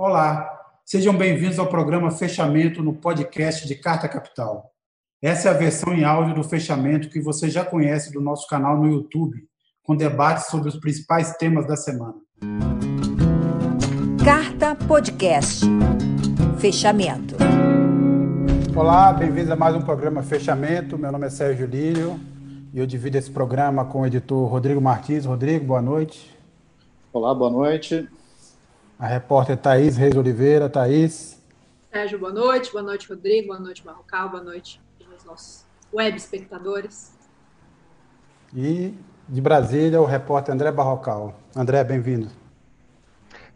Olá, sejam bem-vindos ao programa Fechamento no podcast de Carta Capital. Essa é a versão em áudio do fechamento que você já conhece do nosso canal no YouTube, com debates sobre os principais temas da semana. Carta Podcast. Fechamento. Olá, bem-vindos a mais um programa Fechamento. Meu nome é Sérgio Lírio e eu divido esse programa com o editor Rodrigo Martins. Rodrigo, boa noite. Olá, boa noite a repórter Thaís Reis Oliveira. Thaís. Sérgio, boa noite. Boa noite, Rodrigo. Boa noite, Marrocal. Boa noite aos nossos web espectadores. E de Brasília, o repórter André Barrocal. André, bem-vindo.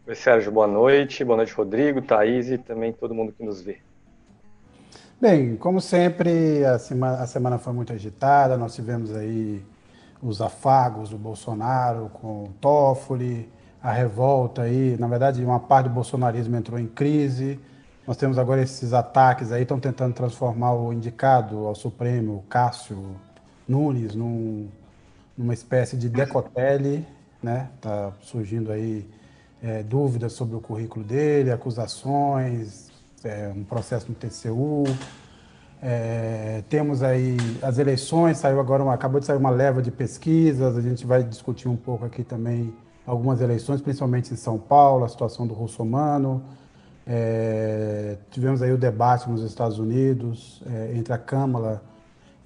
Oi, Sérgio, boa noite. Boa noite, Rodrigo, Thaís e também todo mundo que nos vê. Bem, como sempre, a semana, a semana foi muito agitada. Nós tivemos aí os afagos do Bolsonaro com o Toffoli, a revolta aí, na verdade, uma parte do bolsonarismo entrou em crise. Nós temos agora esses ataques aí, estão tentando transformar o indicado ao Supremo, Cássio Nunes, num, numa espécie de decotele, né? Tá surgindo aí é, dúvidas sobre o currículo dele, acusações, é, um processo no TCU. É, temos aí as eleições, saiu agora uma, acabou de sair uma leva de pesquisas, a gente vai discutir um pouco aqui também algumas eleições, principalmente em São Paulo, a situação do russomano. É, tivemos aí o debate nos Estados Unidos é, entre a Câmara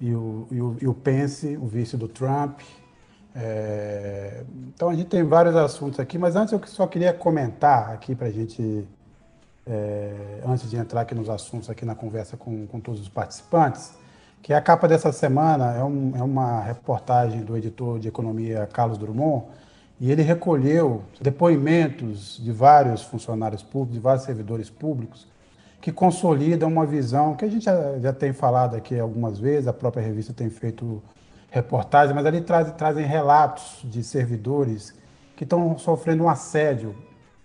e o, e, o, e o, Pence, o vice do Trump. É, então a gente tem vários assuntos aqui, mas antes eu só queria comentar aqui para a gente, é, antes de entrar aqui nos assuntos, aqui na conversa com, com todos os participantes, que a capa dessa semana é, um, é uma reportagem do editor de economia Carlos Drummond, e ele recolheu depoimentos de vários funcionários públicos, de vários servidores públicos, que consolidam uma visão que a gente já, já tem falado aqui algumas vezes, a própria revista tem feito reportagens, mas ali traz, trazem relatos de servidores que estão sofrendo um assédio,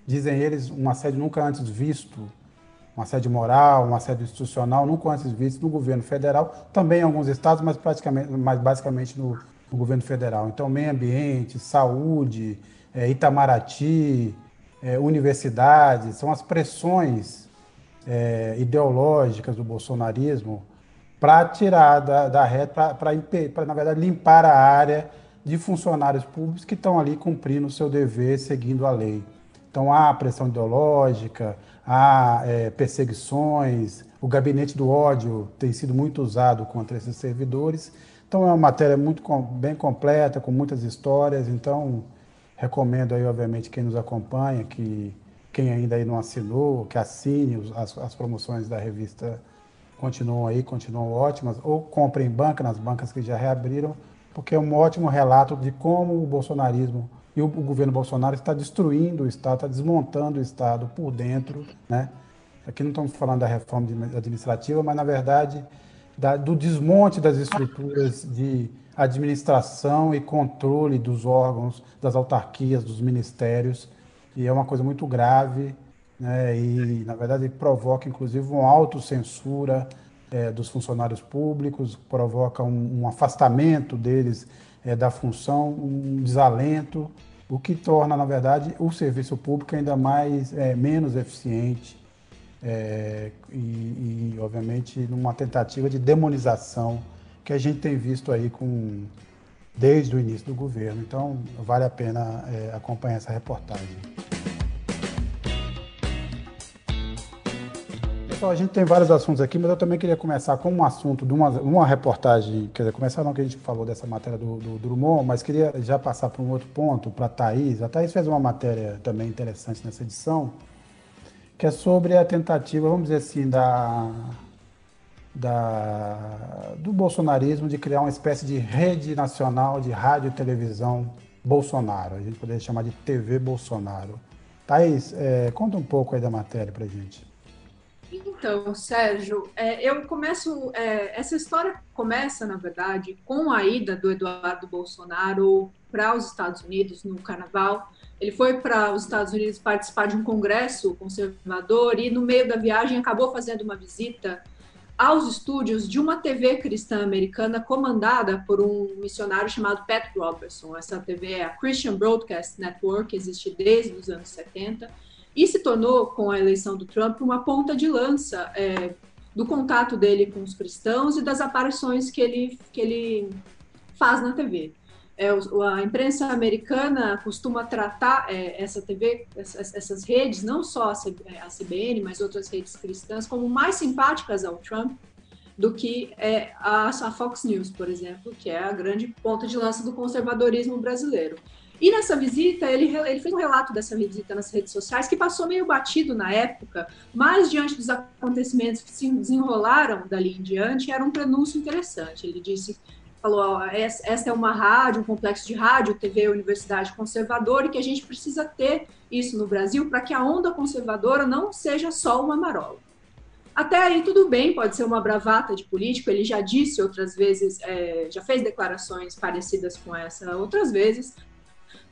dizem eles, um assédio nunca antes visto, um assédio moral, um assédio institucional nunca antes visto no governo federal, também em alguns estados, mas praticamente, mas basicamente no, o governo federal. Então, meio ambiente, saúde, é, Itamaraty, é, universidades, são as pressões é, ideológicas do bolsonarismo para tirar da, da reta, para, na verdade, limpar a área de funcionários públicos que estão ali cumprindo o seu dever, seguindo a lei. Então, há pressão ideológica, há é, perseguições, o gabinete do ódio tem sido muito usado contra esses servidores então é uma matéria muito bem completa, com muitas histórias. Então recomendo aí, obviamente, quem nos acompanha, que quem ainda aí não assinou, que assine as, as promoções da revista continuam aí, continuam ótimas, ou compre em banca, nas bancas que já reabriram, porque é um ótimo relato de como o bolsonarismo e o, o governo Bolsonaro está destruindo o Estado, está desmontando o Estado por dentro, né? Aqui não estamos falando da reforma administrativa, mas na verdade da, do desmonte das estruturas de administração e controle dos órgãos, das autarquias, dos ministérios, e é uma coisa muito grave, né, e, na verdade, provoca, inclusive, uma autocensura é, dos funcionários públicos, provoca um, um afastamento deles é, da função, um desalento, o que torna, na verdade, o serviço público ainda mais é, menos eficiente é, e, e, obviamente, numa tentativa de demonização que a gente tem visto aí com, desde o início do governo. Então, vale a pena é, acompanhar essa reportagem. Pessoal, a gente tem vários assuntos aqui, mas eu também queria começar com um assunto de uma, uma reportagem, quer dizer, começar não que a gente falou dessa matéria do, do Drummond, mas queria já passar para um outro ponto, para a Thaís. A Thaís fez uma matéria também interessante nessa edição, que é sobre a tentativa, vamos dizer assim, da, da, do bolsonarismo de criar uma espécie de rede nacional de rádio e televisão Bolsonaro. A gente poderia chamar de TV Bolsonaro. Thaís, é, conta um pouco aí da matéria para gente. Então, Sérgio, é, eu começo. É, essa história começa, na verdade, com a ida do Eduardo Bolsonaro para os Estados Unidos no Carnaval ele foi para os Estados Unidos participar de um congresso conservador e, no meio da viagem, acabou fazendo uma visita aos estúdios de uma TV cristã americana comandada por um missionário chamado Pat Robertson. Essa TV é a Christian Broadcast Network, existe desde os anos 70. e se tornou, com a eleição do Trump, uma ponta de lança é, do contato dele com os cristãos e das aparições que ele, que ele faz na TV. É, a imprensa americana costuma tratar é, essa TV, essas, essas, redes, não só a CBN, mas outras redes cristãs, como mais simpáticas ao Trump do que é, a, a Fox News, por exemplo, que é a grande ponta de lança do conservadorismo brasileiro. E nessa visita, ele, ele fez um relato dessa visita nas redes sociais que passou meio batido na época, mas diante dos acontecimentos que se desenrolaram dali em diante, era um prenúncio interessante. Ele disse, falou, ó, essa é uma rádio, um complexo de rádio, TV Universidade Conservadora, e que a gente precisa ter isso no Brasil para que a onda conservadora não seja só uma marola. Até aí tudo bem, pode ser uma bravata de político, ele já disse outras vezes, é, já fez declarações parecidas com essa outras vezes,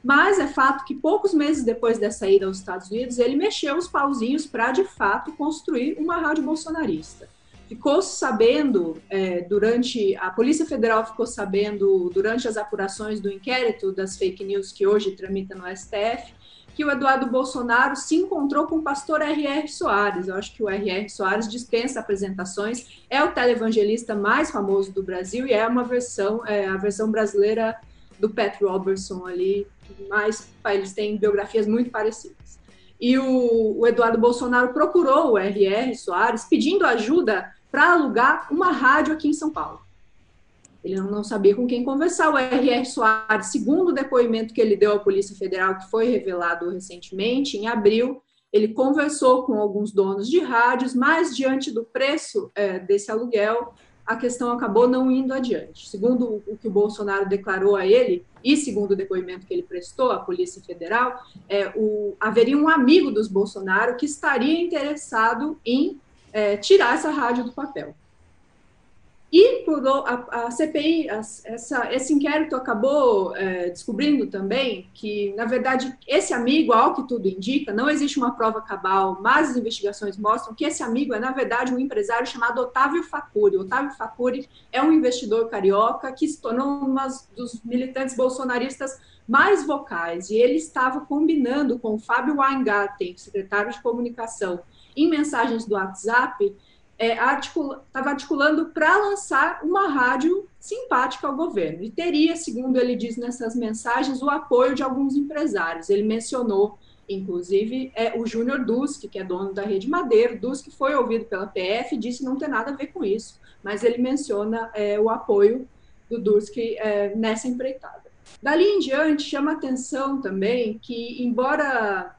mas é fato que poucos meses depois dessa ida aos Estados Unidos, ele mexeu os pauzinhos para, de fato, construir uma rádio bolsonarista. Ficou sabendo, é, durante. A Polícia Federal ficou sabendo, durante as apurações do inquérito das fake news que hoje tramita no STF, que o Eduardo Bolsonaro se encontrou com o pastor R.R. Soares. Eu acho que o R.R. Soares dispensa apresentações, é o televangelista mais famoso do Brasil e é uma versão, é, a versão brasileira do Pat Robertson ali, mas eles têm biografias muito parecidas. E o, o Eduardo Bolsonaro procurou o R.R. Soares pedindo ajuda para alugar uma rádio aqui em São Paulo. Ele não sabia com quem conversar. O R.R. Soares, segundo o depoimento que ele deu à Polícia Federal, que foi revelado recentemente, em abril, ele conversou com alguns donos de rádios, mas diante do preço é, desse aluguel, a questão acabou não indo adiante. Segundo o que o Bolsonaro declarou a ele, e segundo o depoimento que ele prestou à Polícia Federal, é, o, haveria um amigo dos Bolsonaro que estaria interessado em é, tirar essa rádio do papel. E por, a, a CPI, a, essa, esse inquérito acabou é, descobrindo também que, na verdade, esse amigo, ao que tudo indica, não existe uma prova cabal, mas as investigações mostram que esse amigo é, na verdade, um empresário chamado Otávio Facuri. Otávio Facuri é um investidor carioca que se tornou um dos militantes bolsonaristas mais vocais, e ele estava combinando com o Fábio Weingarten, secretário de comunicação, em mensagens do WhatsApp, é, articula, estava articulando para lançar uma rádio simpática ao governo. E teria, segundo ele diz nessas mensagens, o apoio de alguns empresários. Ele mencionou, inclusive, é, o Júnior Dusk, que é dono da Rede Madeiro. Dusk foi ouvido pela PF e disse não ter nada a ver com isso, mas ele menciona é, o apoio do Dusk é, nessa empreitada. Dali em diante, chama atenção também que, embora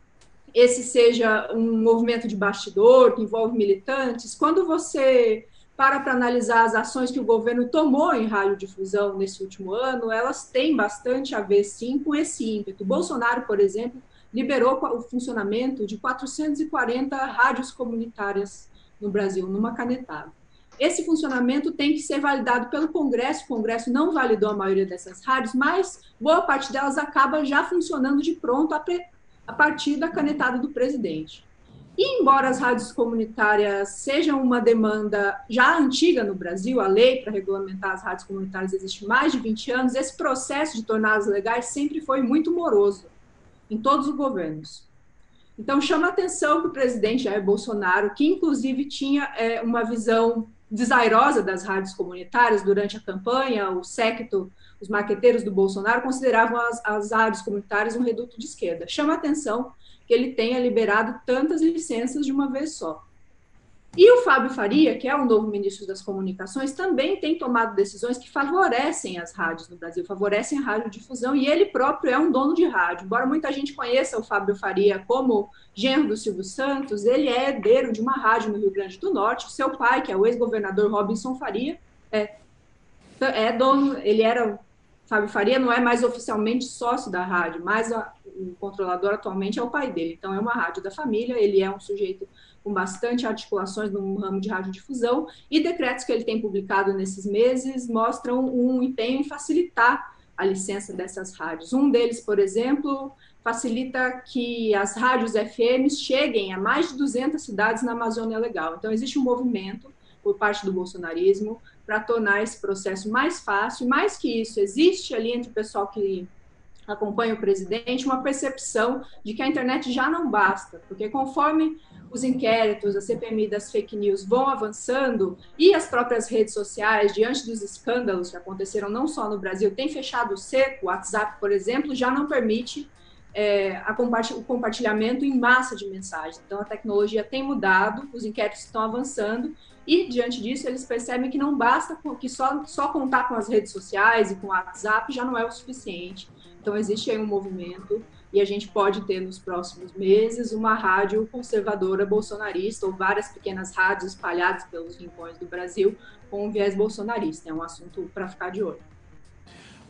esse seja um movimento de bastidor que envolve militantes, quando você para para analisar as ações que o governo tomou em radiodifusão nesse último ano, elas têm bastante a ver, sim, com esse ímpeto. Bolsonaro, por exemplo, liberou o funcionamento de 440 rádios comunitárias no Brasil, numa canetada. Esse funcionamento tem que ser validado pelo Congresso. O Congresso não validou a maioria dessas rádios, mas boa parte delas acaba já funcionando de pronto, a partir da canetada do presidente. E embora as rádios comunitárias sejam uma demanda já antiga no Brasil, a lei para regulamentar as rádios comunitárias existe mais de 20 anos, esse processo de torná-las legais sempre foi muito moroso em todos os governos. Então chama a atenção que o presidente Jair Bolsonaro, que inclusive tinha é, uma visão desairosa das rádios comunitárias durante a campanha, o séquito os marqueteiros do Bolsonaro consideravam as, as rádios comunitárias um reduto de esquerda. Chama atenção que ele tenha liberado tantas licenças de uma vez só. E o Fábio Faria, que é o novo ministro das Comunicações, também tem tomado decisões que favorecem as rádios no Brasil, favorecem a radiodifusão, e ele próprio é um dono de rádio. Embora muita gente conheça o Fábio Faria como genro do Silvio Santos, ele é herdeiro de uma rádio no Rio Grande do Norte. Seu pai, que é o ex-governador Robinson Faria, é, é dono, ele era Fábio Faria não é mais oficialmente sócio da rádio, mas a, o controlador atualmente é o pai dele. Então, é uma rádio da família, ele é um sujeito com bastante articulações no ramo de radiodifusão, e decretos que ele tem publicado nesses meses mostram um empenho em facilitar a licença dessas rádios. Um deles, por exemplo, facilita que as rádios FM cheguem a mais de 200 cidades na Amazônia Legal. Então, existe um movimento por parte do bolsonarismo para tornar esse processo mais fácil. Mais que isso, existe ali entre o pessoal que acompanha o presidente, uma percepção de que a internet já não basta, porque conforme os inquéritos, a CPMI das fake news vão avançando e as próprias redes sociais, diante dos escândalos que aconteceram não só no Brasil, têm fechado o cerco, o WhatsApp, por exemplo, já não permite é, o compartilhamento em massa de mensagens. Então, a tecnologia tem mudado, os inquéritos estão avançando e, diante disso, eles percebem que não basta, que só, só contar com as redes sociais e com o WhatsApp já não é o suficiente. Então, existe aí um movimento e a gente pode ter nos próximos meses uma rádio conservadora bolsonarista ou várias pequenas rádios espalhadas pelos rincões do Brasil com um viés bolsonarista. É um assunto para ficar de olho.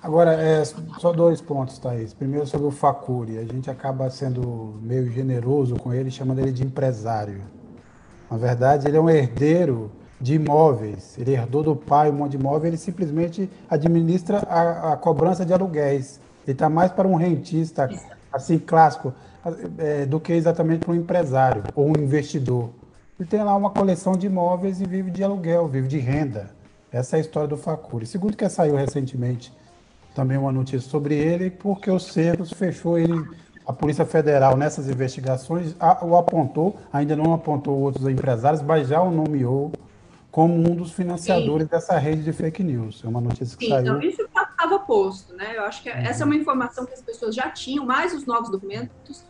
Agora, é, só dois pontos, Thaís. Primeiro, sobre o Facuri. A gente acaba sendo meio generoso com ele, chamando ele de empresário. Na verdade, ele é um herdeiro de imóveis. Ele herdou do pai um monte de imóveis, ele simplesmente administra a, a cobrança de aluguéis. Ele está mais para um rentista assim clássico é, do que exatamente para um empresário ou um investidor. Ele tem lá uma coleção de imóveis e vive de aluguel, vive de renda. Essa é a história do Facuri. Segundo que saiu recentemente também uma notícia sobre ele, porque o Cercos fechou ele, a Polícia Federal nessas investigações o apontou, ainda não apontou outros empresários, mas já o nomeou como um dos financiadores Sim. dessa rede de fake news. É uma notícia que Sim, saiu. Então, isso estava posto, né? Eu acho que uhum. essa é uma informação que as pessoas já tinham, mas os novos documentos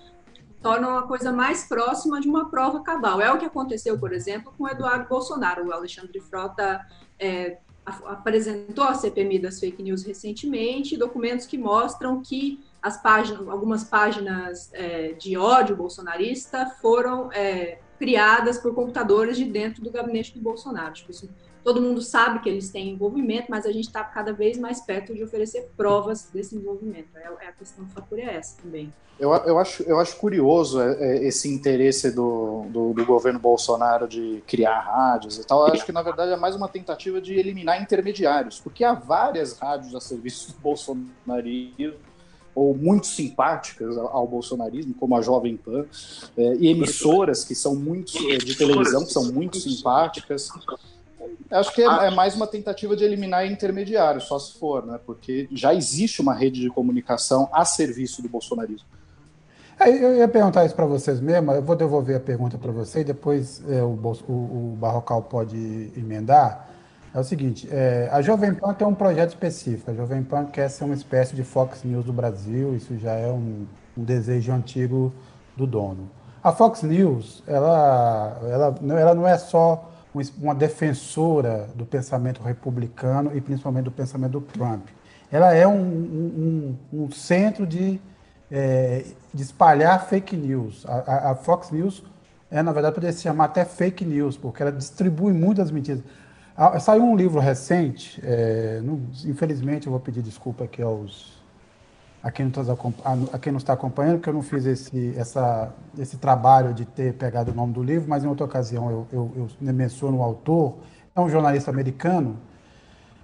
tornam a coisa mais próxima de uma prova cabal. É o que aconteceu, por exemplo, com o Eduardo Bolsonaro. O Alexandre Frota é, apresentou a CPMI das fake news recentemente, documentos que mostram que as páginas, algumas páginas é, de ódio bolsonarista foram é, criadas por computadores de dentro do gabinete do Bolsonaro. Tipo, assim, todo mundo sabe que eles têm envolvimento, mas a gente está cada vez mais perto de oferecer provas desse envolvimento. É, é a questão fator é essa também. Eu, eu, acho, eu acho curioso é, é, esse interesse do, do, do, governo Bolsonaro de criar rádios e tal. Eu acho que, na verdade, é mais uma tentativa de eliminar intermediários, porque há várias rádios a serviço do bolsonarismo ou muito simpáticas ao bolsonarismo, como a Jovem Pan, e emissoras que são muito de televisão que são muito simpáticas. Acho que é, é, mais uma tentativa de eliminar intermediários, só se for, né? Porque já existe uma rede de comunicação a serviço do bolsonarismo. É, eu ia perguntar isso para vocês mesmo, eu vou devolver a pergunta para você e depois é, o, o, o Barrocal pode emendar. É o seguinte, é, a Jovem Pan tem um projeto específico. A Jovem Pan quer ser uma espécie de Fox News do Brasil. Isso já é um, um desejo antigo do dono. A Fox News, ela, ela, ela não é só uma defensora do pensamento republicano e principalmente do pensamento do Trump. Ela é um, um, um centro de, é, de, espalhar fake news. A, a, Fox News é, na verdade, poderia se chamar até fake news, porque ela distribui muitas mentiras. Ah, saiu um livro recente, é, infelizmente eu vou pedir desculpa aqui aos a quem, não está, a quem não está acompanhando, porque eu não fiz esse, essa, esse trabalho de ter pegado o nome do livro, mas em outra ocasião eu, eu, eu menciono o autor, é um jornalista americano,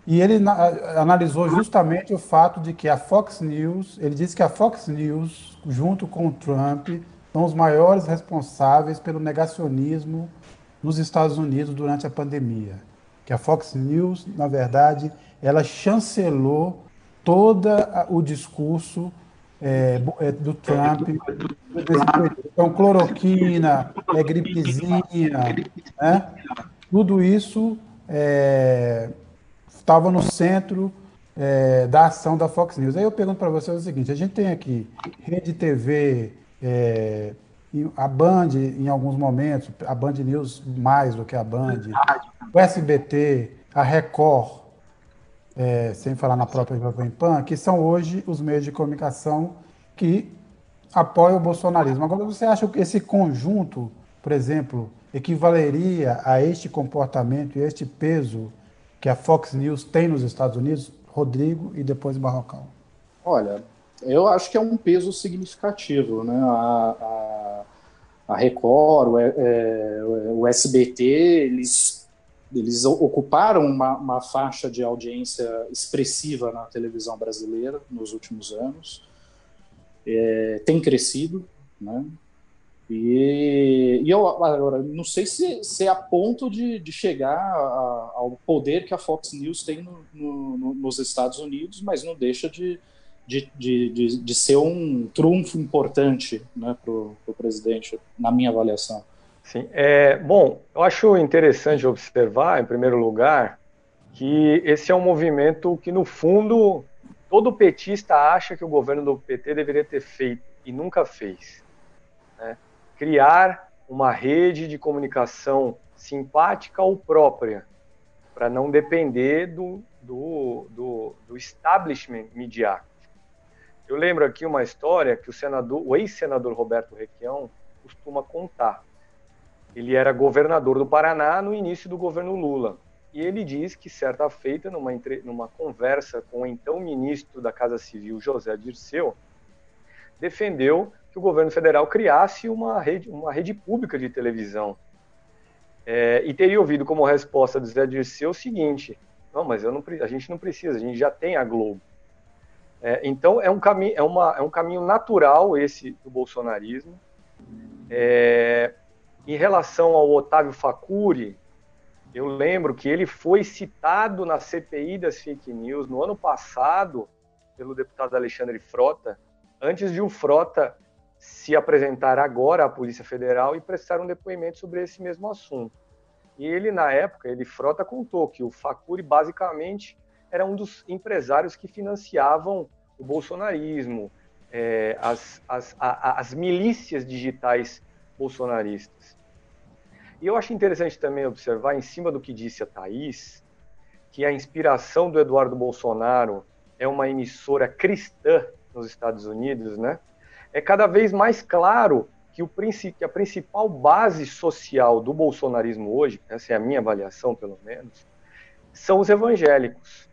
e ele na, analisou justamente o fato de que a Fox News, ele disse que a Fox News, junto com o Trump, são os maiores responsáveis pelo negacionismo nos Estados Unidos durante a pandemia. Que a Fox News, na verdade, ela chancelou todo o discurso é, é, do Trump. Então, cloroquina, é, gripezinha, né? tudo isso estava é, no centro é, da ação da Fox News. Aí eu pergunto para vocês o seguinte: a gente tem aqui Rede TV, é, a Band, em alguns momentos, a Band News mais do que a Band, o SBT, a Record, é, sem falar na própria Jovem Pan, que são hoje os meios de comunicação que apoiam o bolsonarismo. Agora, você acha que esse conjunto, por exemplo, equivaleria a este comportamento e este peso que a Fox News tem nos Estados Unidos? Rodrigo e depois Barrocal. Olha, eu acho que é um peso significativo, né? A, a, a Record, o, é, o, SBT, eles, eles ocuparam uma, uma, faixa de audiência expressiva na televisão brasileira nos últimos anos. É, tem crescido, né? E, e, eu agora não sei se, se é a ponto de, de chegar a, ao poder que a Fox News tem no, no, nos Estados Unidos, mas não deixa de, de, de, de, ser um trunfo importante né, para o presidente, na minha avaliação. Sim, é, bom, eu acho interessante observar, em primeiro lugar, que esse é um movimento que, no fundo, todo petista acha que o governo do PT deveria ter feito e nunca fez. Né? Criar uma rede de comunicação simpática ou própria, para não depender do, do, do, do establishment midiático. Eu lembro aqui uma história que o senador, o ex-senador Roberto Requião costuma contar. Ele era governador do Paraná no início do governo Lula. E ele diz que, certa feita, numa, numa conversa com o então ministro da Casa Civil, José Dirceu, defendeu que o governo federal criasse uma rede, uma rede pública de televisão. É, e teria ouvido como resposta do José Dirceu o seguinte: não, mas não, a gente não precisa, a gente já tem a Globo. É, então é um, caminho, é, uma, é um caminho natural esse do bolsonarismo. É, em relação ao Otávio Facuri, eu lembro que ele foi citado na CPI das fake news no ano passado pelo deputado Alexandre Frota, antes de o Frota se apresentar agora à Polícia Federal e prestar um depoimento sobre esse mesmo assunto. E ele, na época, ele Frota contou que o Facuri basicamente era um dos empresários que financiavam o bolsonarismo, é, as, as, a, as milícias digitais bolsonaristas. E eu acho interessante também observar, em cima do que disse a Thaís, que a inspiração do Eduardo Bolsonaro é uma emissora cristã nos Estados Unidos, né? É cada vez mais claro que, o, que a principal base social do bolsonarismo hoje, essa é a minha avaliação pelo menos, são os evangélicos.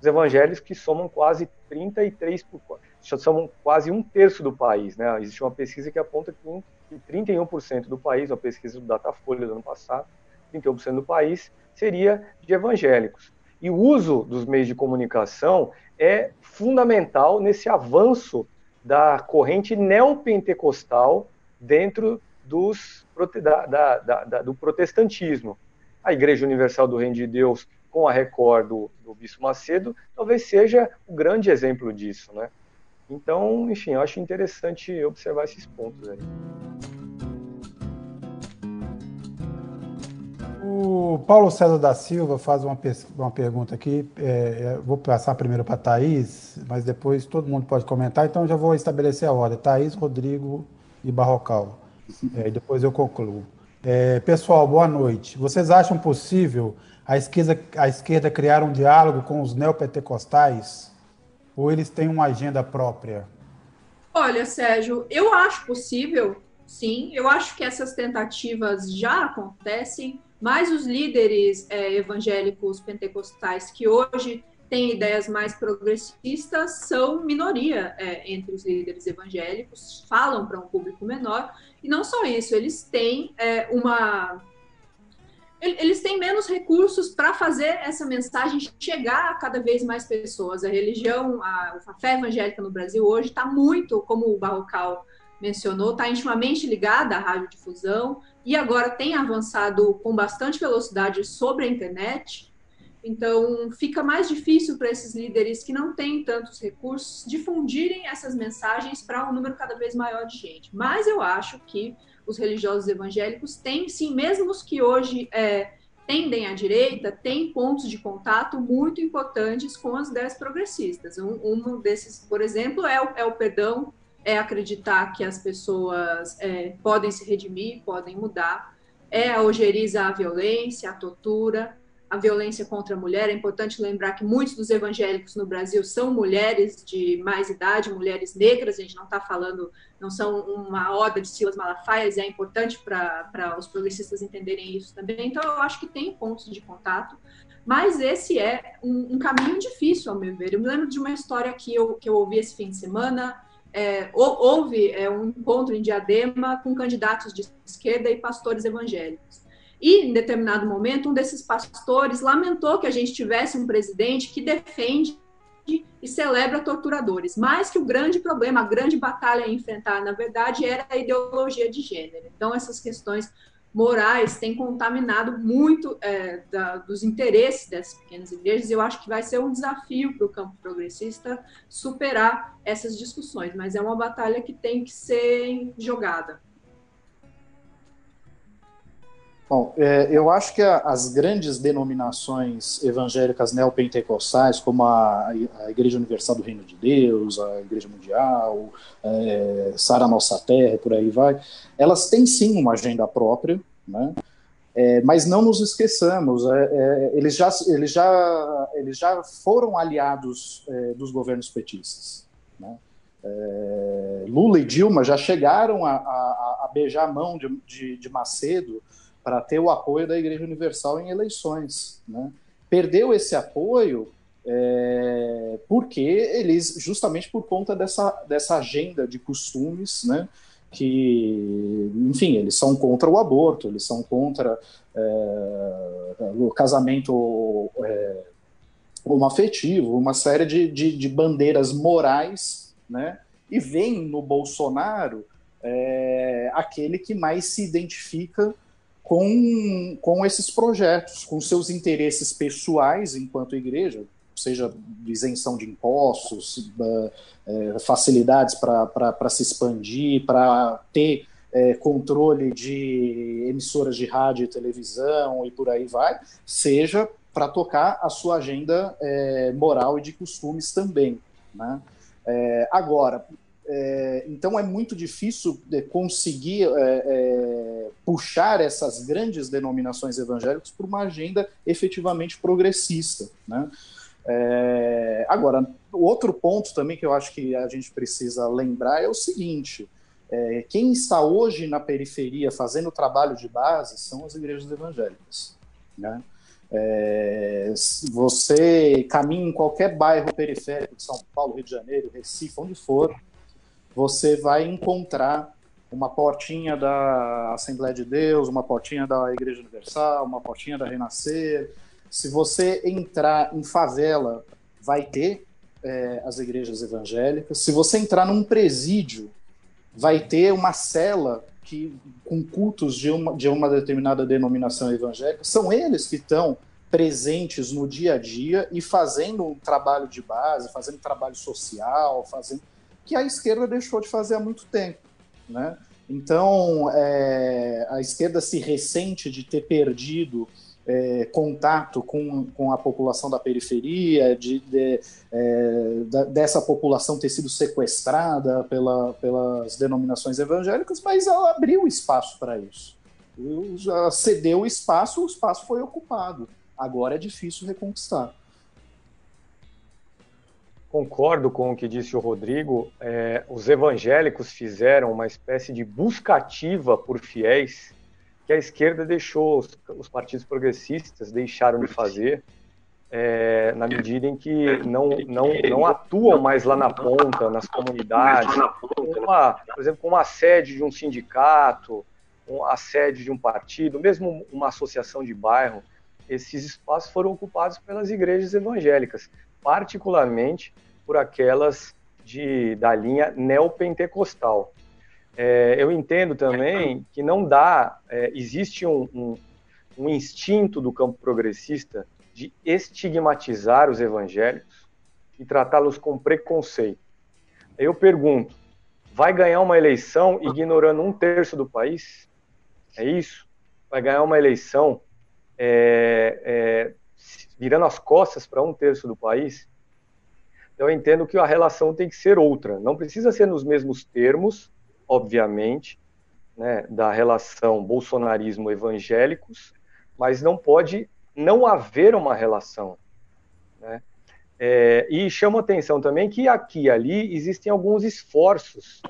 Os evangélicos que somam quase 33 por somam quase um terço do país, né? Existe uma pesquisa que aponta que 31% do país, uma pesquisa do Datafolha do ano passado, 31% do país seria de evangélicos. E o uso dos meios de comunicação é fundamental nesse avanço da corrente neopentecostal dentro dos, da, da, da, do protestantismo. A Igreja Universal do Reino de Deus, com a Record do, do Bispo Macedo, talvez seja o grande exemplo disso, né? Então, enfim, eu acho interessante observar esses pontos aí. O Paulo César da Silva faz uma, uma pergunta aqui. É, é vou passar primeiro para a Thaís, mas depois todo mundo pode comentar, então já vou estabelecer a ordem. Thaís, Rodrigo e Barrocal. É, depois eu concluo. É, pessoal, boa noite. Vocês acham possível a esquerda, a esquerda criar um diálogo com os neopentecostais? Ou eles têm uma agenda própria? Olha, Sérgio, eu acho possível, sim. Eu acho que essas tentativas já acontecem, mas os líderes é, evangélicos pentecostais que hoje têm ideias mais progressistas são minoria é, entre os líderes evangélicos, falam para um público menor, e não só isso, eles têm é, uma. Eles têm menos recursos para fazer essa mensagem chegar a cada vez mais pessoas. A religião, a, a fé evangélica no Brasil hoje está muito, como o Barrocal mencionou, está intimamente ligada à radiodifusão e agora tem avançado com bastante velocidade sobre a internet. Então, fica mais difícil para esses líderes que não têm tantos recursos difundirem essas mensagens para um número cada vez maior de gente. Mas eu acho que os religiosos evangélicos têm, sim, mesmo os que hoje é, tendem à direita, têm pontos de contato muito importantes com as ideias progressistas. Um, um desses, por exemplo, é o, é o perdão, é acreditar que as pessoas é, podem se redimir, podem mudar, é a ojeriza à violência, à tortura, a violência contra a mulher. É importante lembrar que muitos dos evangélicos no Brasil são mulheres de mais idade, mulheres negras. A gente não está falando, não são uma oda de Silas Malafaia, é importante para os progressistas entenderem isso também. Então, eu acho que tem pontos de contato, mas esse é um, um caminho difícil, ao meu ver. Eu me lembro de uma história que eu, que eu ouvi esse fim de semana. É, houve é, um encontro em Diadema com candidatos de esquerda e pastores evangélicos. E, em determinado momento, um desses pastores lamentou que a gente tivesse um presidente que defende e celebra torturadores, mas que o grande problema, a grande batalha a enfrentar, na verdade, era a ideologia de gênero. Então, essas questões morais têm contaminado muito é, da, dos interesses dessas pequenas igrejas, e eu acho que vai ser um desafio para o campo progressista superar essas discussões, mas é uma batalha que tem que ser jogada. Bom, é, eu acho que as grandes denominações evangélicas neopentecostais, como a, a, Igreja Universal do Reino de Deus, a Igreja Mundial, é, Sara Nossa Terra, por aí vai, elas têm sim uma agenda própria, né? É, mas não nos esqueçamos, é, é, eles, já, eles, já, eles já foram aliados é, dos governos petistas. Né? Lula e Dilma já chegaram a, a, a beijar a mão de, de, de Macedo para ter o apoio da Igreja Universal em eleições. Né? Perdeu esse apoio é, porque eles, justamente por conta dessa, dessa agenda de costumes, né, que, enfim, eles são contra o aborto, eles são contra é, o casamento é, homoafetivo, uma série de, de, de, bandeiras morais, né, e vem no Bolsonaro é, aquele que mais se identifica com, com esses projetos, com seus interesses pessoais enquanto igreja, seja isenção de impostos, é, facilidades para se expandir, para ter é, controle de emissoras de rádio e televisão e por aí vai, seja para tocar a sua agenda é, moral e de costumes também. Né? É, agora, é, então é muito difícil é, conseguir é, é, puxar essas grandes denominações evangélicas para uma agenda efetivamente progressista. Né? É, agora, outro ponto também que eu acho que a gente precisa lembrar é o seguinte: é, quem está hoje na periferia fazendo trabalho de base são as igrejas evangélicas. Né? É, você caminha em qualquer bairro periférico de São Paulo, Rio de Janeiro, Recife, onde for, você vai encontrar uma portinha da Assembleia de Deus, uma portinha da Igreja Universal, uma portinha da Renascer. Se você entrar em favela, vai ter é, as igrejas evangélicas. Se você entrar num presídio, vai ter uma cela que, com cultos de uma, de uma determinada denominação evangélica. São eles que estão presentes no dia a dia e fazendo um trabalho de base, fazendo trabalho social, fazendo que a esquerda deixou de fazer há muito tempo. Né? Então, é, a esquerda se ressente de ter perdido é, contato com, com a população da periferia, de, de é, da, dessa população ter sido sequestrada pela, pelas denominações evangélicas, mas ela abriu espaço para isso. Já cedeu o espaço, o espaço foi ocupado. Agora é difícil reconquistar. Concordo com o que disse o Rodrigo. É, os evangélicos fizeram uma espécie de busca ativa por fiéis que a esquerda deixou, os, os partidos progressistas deixaram de fazer, é, na medida em que não, não, não atuam mais lá na ponta, nas comunidades, uma, por exemplo, com uma sede de um sindicato, a sede de um partido, mesmo uma associação de bairro, esses espaços foram ocupados pelas igrejas evangélicas particularmente por aquelas de, da linha neopentecostal. É, eu entendo também que não dá, é, existe um, um, um instinto do campo progressista de estigmatizar os evangélicos e tratá-los com preconceito. Eu pergunto, vai ganhar uma eleição ignorando um terço do país? É isso? Vai ganhar uma eleição é, é, virando as costas para um terço do país, então eu entendo que a relação tem que ser outra. Não precisa ser nos mesmos termos, obviamente, né, da relação bolsonarismo evangélicos, mas não pode não haver uma relação. Né? É, e chama atenção também que aqui e ali existem alguns esforços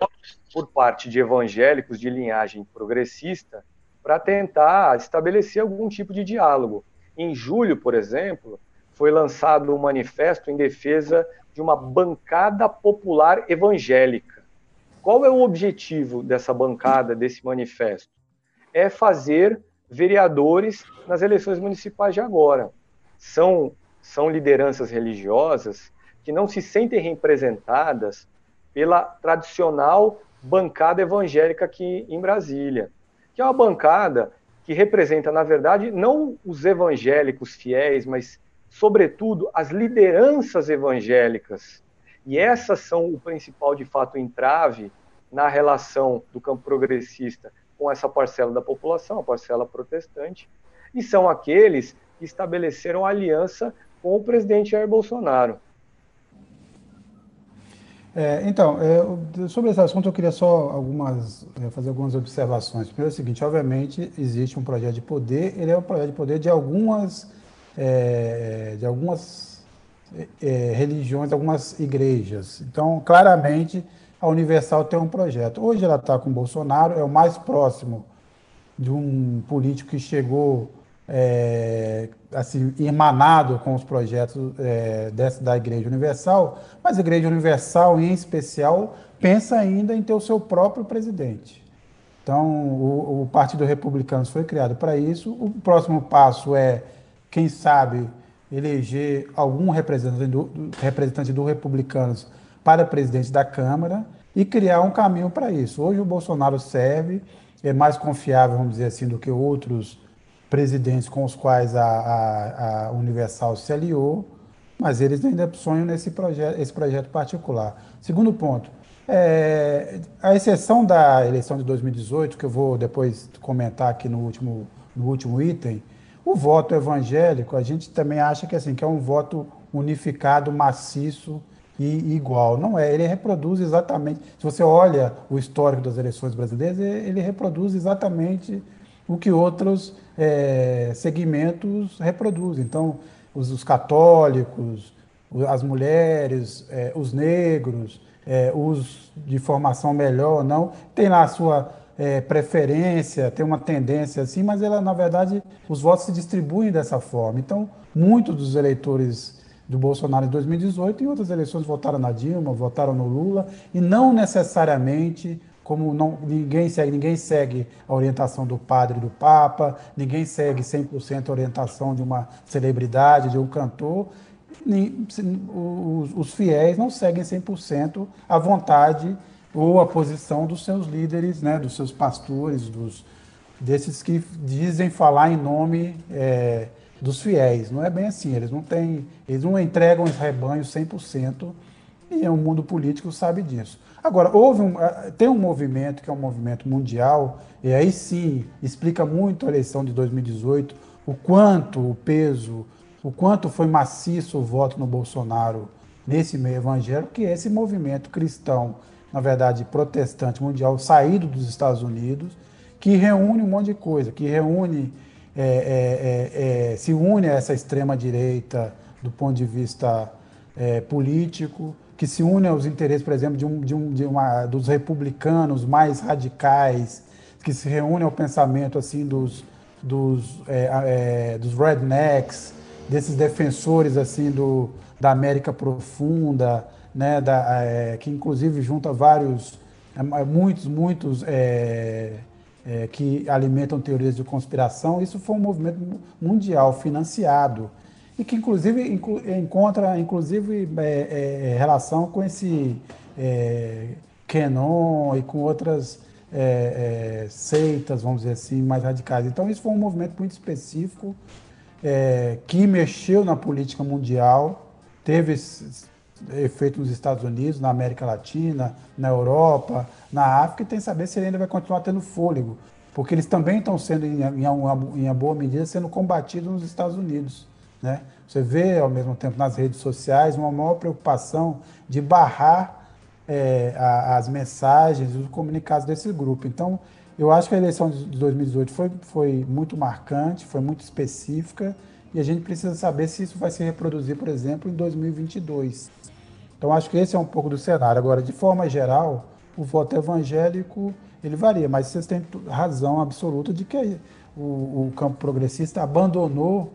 por parte de evangélicos de linhagem progressista para tentar estabelecer algum tipo de diálogo. Em julho, por exemplo, foi lançado um manifesto em defesa de uma bancada popular evangélica. Qual é o objetivo dessa bancada, desse manifesto? É fazer vereadores nas eleições municipais de agora. São, são lideranças religiosas que não se sentem representadas pela tradicional bancada evangélica aqui em Brasília, que é uma bancada que representa, na verdade, não os evangélicos fiéis, mas, sobretudo, as lideranças evangélicas. E essas são o principal, de fato, entrave na relação do campo progressista com essa parcela da população, a parcela protestante, e são aqueles que estabeleceram aliança com o presidente Jair Bolsonaro. É, então, é, sobre esse assunto eu queria só algumas, é, fazer algumas observações. Primeiro é o seguinte, obviamente existe um projeto de poder, ele é um projeto de poder de algumas, é, de algumas é, religiões, algumas igrejas. Então, claramente, a Universal tem um projeto. Hoje ela está com o Bolsonaro, é o mais próximo de um político que chegou é, assim, irmanado com os projetos é, dessa, da Igreja Universal, mas a Igreja Universal, em especial, pensa ainda em ter o seu próprio presidente. Então, o, o Partido Republicano foi criado para isso. O próximo passo é, quem sabe, eleger algum representante do, representante do Republicanos para presidente da Câmara e criar um caminho para isso. Hoje o Bolsonaro serve, é mais confiável, vamos dizer assim, do que outros presidentes com os quais a, a, a Universal se aliou, mas eles ainda sonham nesse projeto, esse projeto particular. Segundo ponto, é, a exceção da eleição de 2018, que eu vou depois comentar aqui no último, no último item, o voto evangélico, a gente também acha que, assim, que é um voto unificado, maciço e igual. Não é, ele reproduz exatamente, se você olha o histórico das eleições brasileiras, ele reproduz exatamente o que outros é, segmentos reproduzem. Então, os, os católicos, as mulheres, é, os negros, é, os de formação melhor ou não, tem lá a sua é, preferência, tem uma tendência assim, mas ela, na verdade, os votos se distribuem dessa forma. Então, muitos dos eleitores do Bolsonaro em 2018 e outras eleições votaram na Dilma, votaram no Lula, e não necessariamente como não, ninguém segue, ninguém segue a orientação do padre do papa, ninguém segue 100% a orientação de uma celebridade, de um cantor, nem, os, os fiéis não seguem 100% a vontade ou a posição dos seus líderes, né, dos seus pastores, dos, desses que dizem falar em nome é, dos fiéis. Não é bem assim, eles não têm, eles não entregam os rebanhos 100% e o mundo político sabe disso. Agora, houve um, eh, tem um movimento que é um movimento mundial, e aí sim explica muito a eleição de 2018, o quanto o peso, o quanto foi maciço o voto no Bolsonaro nesse meio evangélico, que é esse movimento cristão, na verdade protestante mundial, saído dos Estados Unidos, que reúne um monte de coisa, que reúne, é, é, é, se une a essa extrema-direita do ponto de vista político, que se une aos interesses, por exemplo, de um, de um, de uma, dos republicanos mais radicais, que se reúne ao pensamento assim dos, dos, é, é, dos rednecks, desses defensores assim do, da América profunda, né, da, é, que inclusive junta vários, é, muitos, muitos é, é, que alimentam teorias de conspiração. Isso foi um movimento mundial financiado e que inclusive inclu, encontra inclusive é, é, relação com esse é, Kenon e com outras é, é, seitas, vamos dizer assim, mais radicais. Então isso foi um movimento muito específico é, que mexeu na política mundial, teve efeito nos Estados Unidos, na América Latina, na Europa, na África, e tem que saber se ele ainda vai continuar tendo fôlego, porque eles também estão sendo, em, em, em boa medida, sendo combatidos nos Estados Unidos. Né? Você vê, ao mesmo tempo, nas redes sociais, uma maior preocupação de barrar é, a, as mensagens, os comunicados desse grupo. Então, eu acho que a eleição de 2018 foi, foi muito marcante, foi muito específica, e a gente precisa saber se isso vai se reproduzir, por exemplo, em 2022. Então, acho que esse é um pouco do cenário. Agora, de forma geral, o voto evangélico ele varia, mas vocês têm razão absoluta de que o, o campo progressista abandonou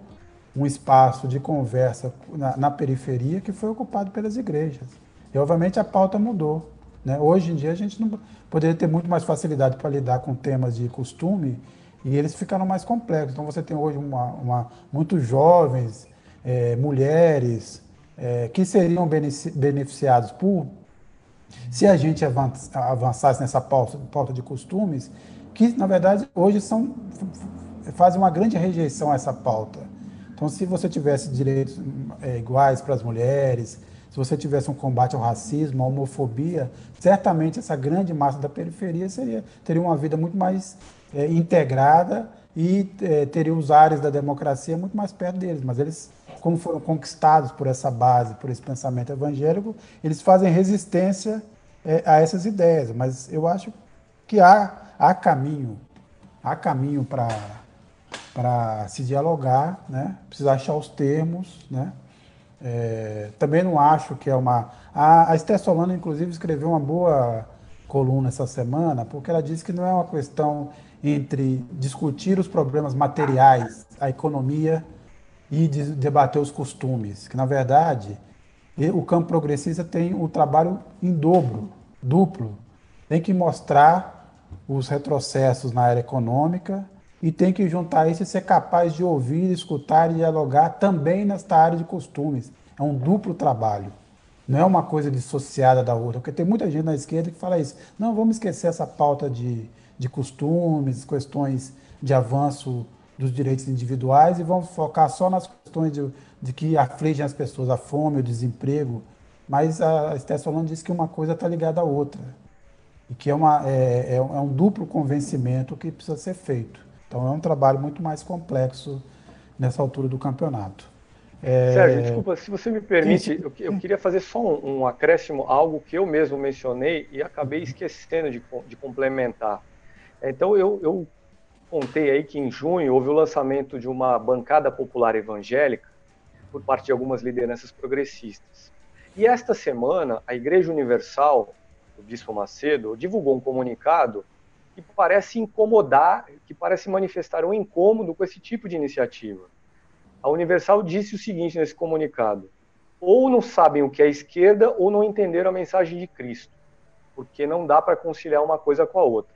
um espaço de conversa na, na, periferia que foi ocupado pelas igrejas. E, obviamente, a pauta mudou. Né? Hoje em dia, a gente não poderia ter muito mais facilidade para lidar com temas de costume e eles ficaram mais complexos. Então, você tem hoje uma, uma muitos jovens, é, mulheres, é, que seriam beneficiados por se a gente avançasse nessa pauta, pauta de costumes, que, na verdade, hoje são fazem uma grande rejeição a essa pauta. Então, se você tivesse direitos é, iguais para as mulheres, se você tivesse um combate ao racismo, à homofobia, certamente essa grande massa da periferia seria, teria uma vida muito mais é, integrada e é, teria os ares da democracia muito mais perto deles. Mas eles, como foram conquistados por essa base, por esse pensamento evangélico, eles fazem resistência é, a essas ideias. Mas eu acho que há, há caminho, há caminho para se dialogar, né? precisa achar os termos, né? É, também não acho que é uma. A, a Esther Solano, inclusive, escreveu uma boa coluna essa semana, porque ela disse que não é uma questão entre discutir os problemas materiais, a economia e de, debater os costumes, que na verdade o campo progressista tem o trabalho em dobro, duplo. Tem que mostrar os retrocessos na área econômica e tem que juntar isso e ser capaz de ouvir, escutar e dialogar também nesta área de costumes. É um duplo trabalho. Não é uma coisa dissociada da outra, porque tem muita gente na esquerda que fala isso. Não, vamos esquecer essa pauta de, de costumes, questões de avanço dos direitos individuais e vamos focar só nas questões de, de que afligem as pessoas, a fome, o desemprego. Mas a Esther Solano disse que uma coisa está ligada à outra. E que é, uma, é, é, é um duplo convencimento que precisa ser feito. Então é um trabalho muito mais complexo nessa altura do campeonato. É... Sérgio, desculpa, se você me permite, eu, eu queria fazer só um, um, acréscimo, algo que eu mesmo mencionei e acabei esquecendo de, de complementar. Então eu, eu contei aí que em junho houve o lançamento de uma bancada popular evangélica por parte de algumas lideranças progressistas. E esta semana, a Igreja Universal, o Bispo Macedo, divulgou um comunicado que parece incomodar, que parece manifestar um incômodo com esse tipo de iniciativa. A Universal disse o seguinte nesse comunicado: ou não sabem o que é esquerda ou não entenderam a mensagem de Cristo, porque não dá para conciliar uma coisa com a outra.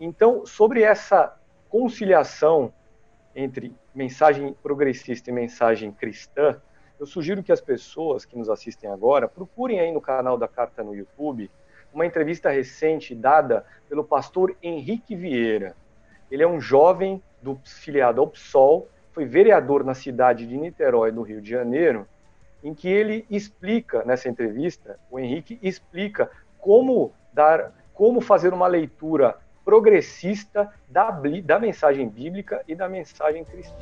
Então, sobre essa conciliação entre mensagem progressista e mensagem cristã, eu sugiro que as pessoas que nos assistem agora procurem aí no canal da Carta no YouTube uma entrevista recente dada pelo pastor Henrique Vieira. Ele é um jovem do filiado ao PSOL, foi vereador na cidade de Niterói, no Rio de Janeiro, em que ele explica nessa entrevista, o Henrique explica como dar, como fazer uma leitura progressista da, da mensagem bíblica e da mensagem cristã.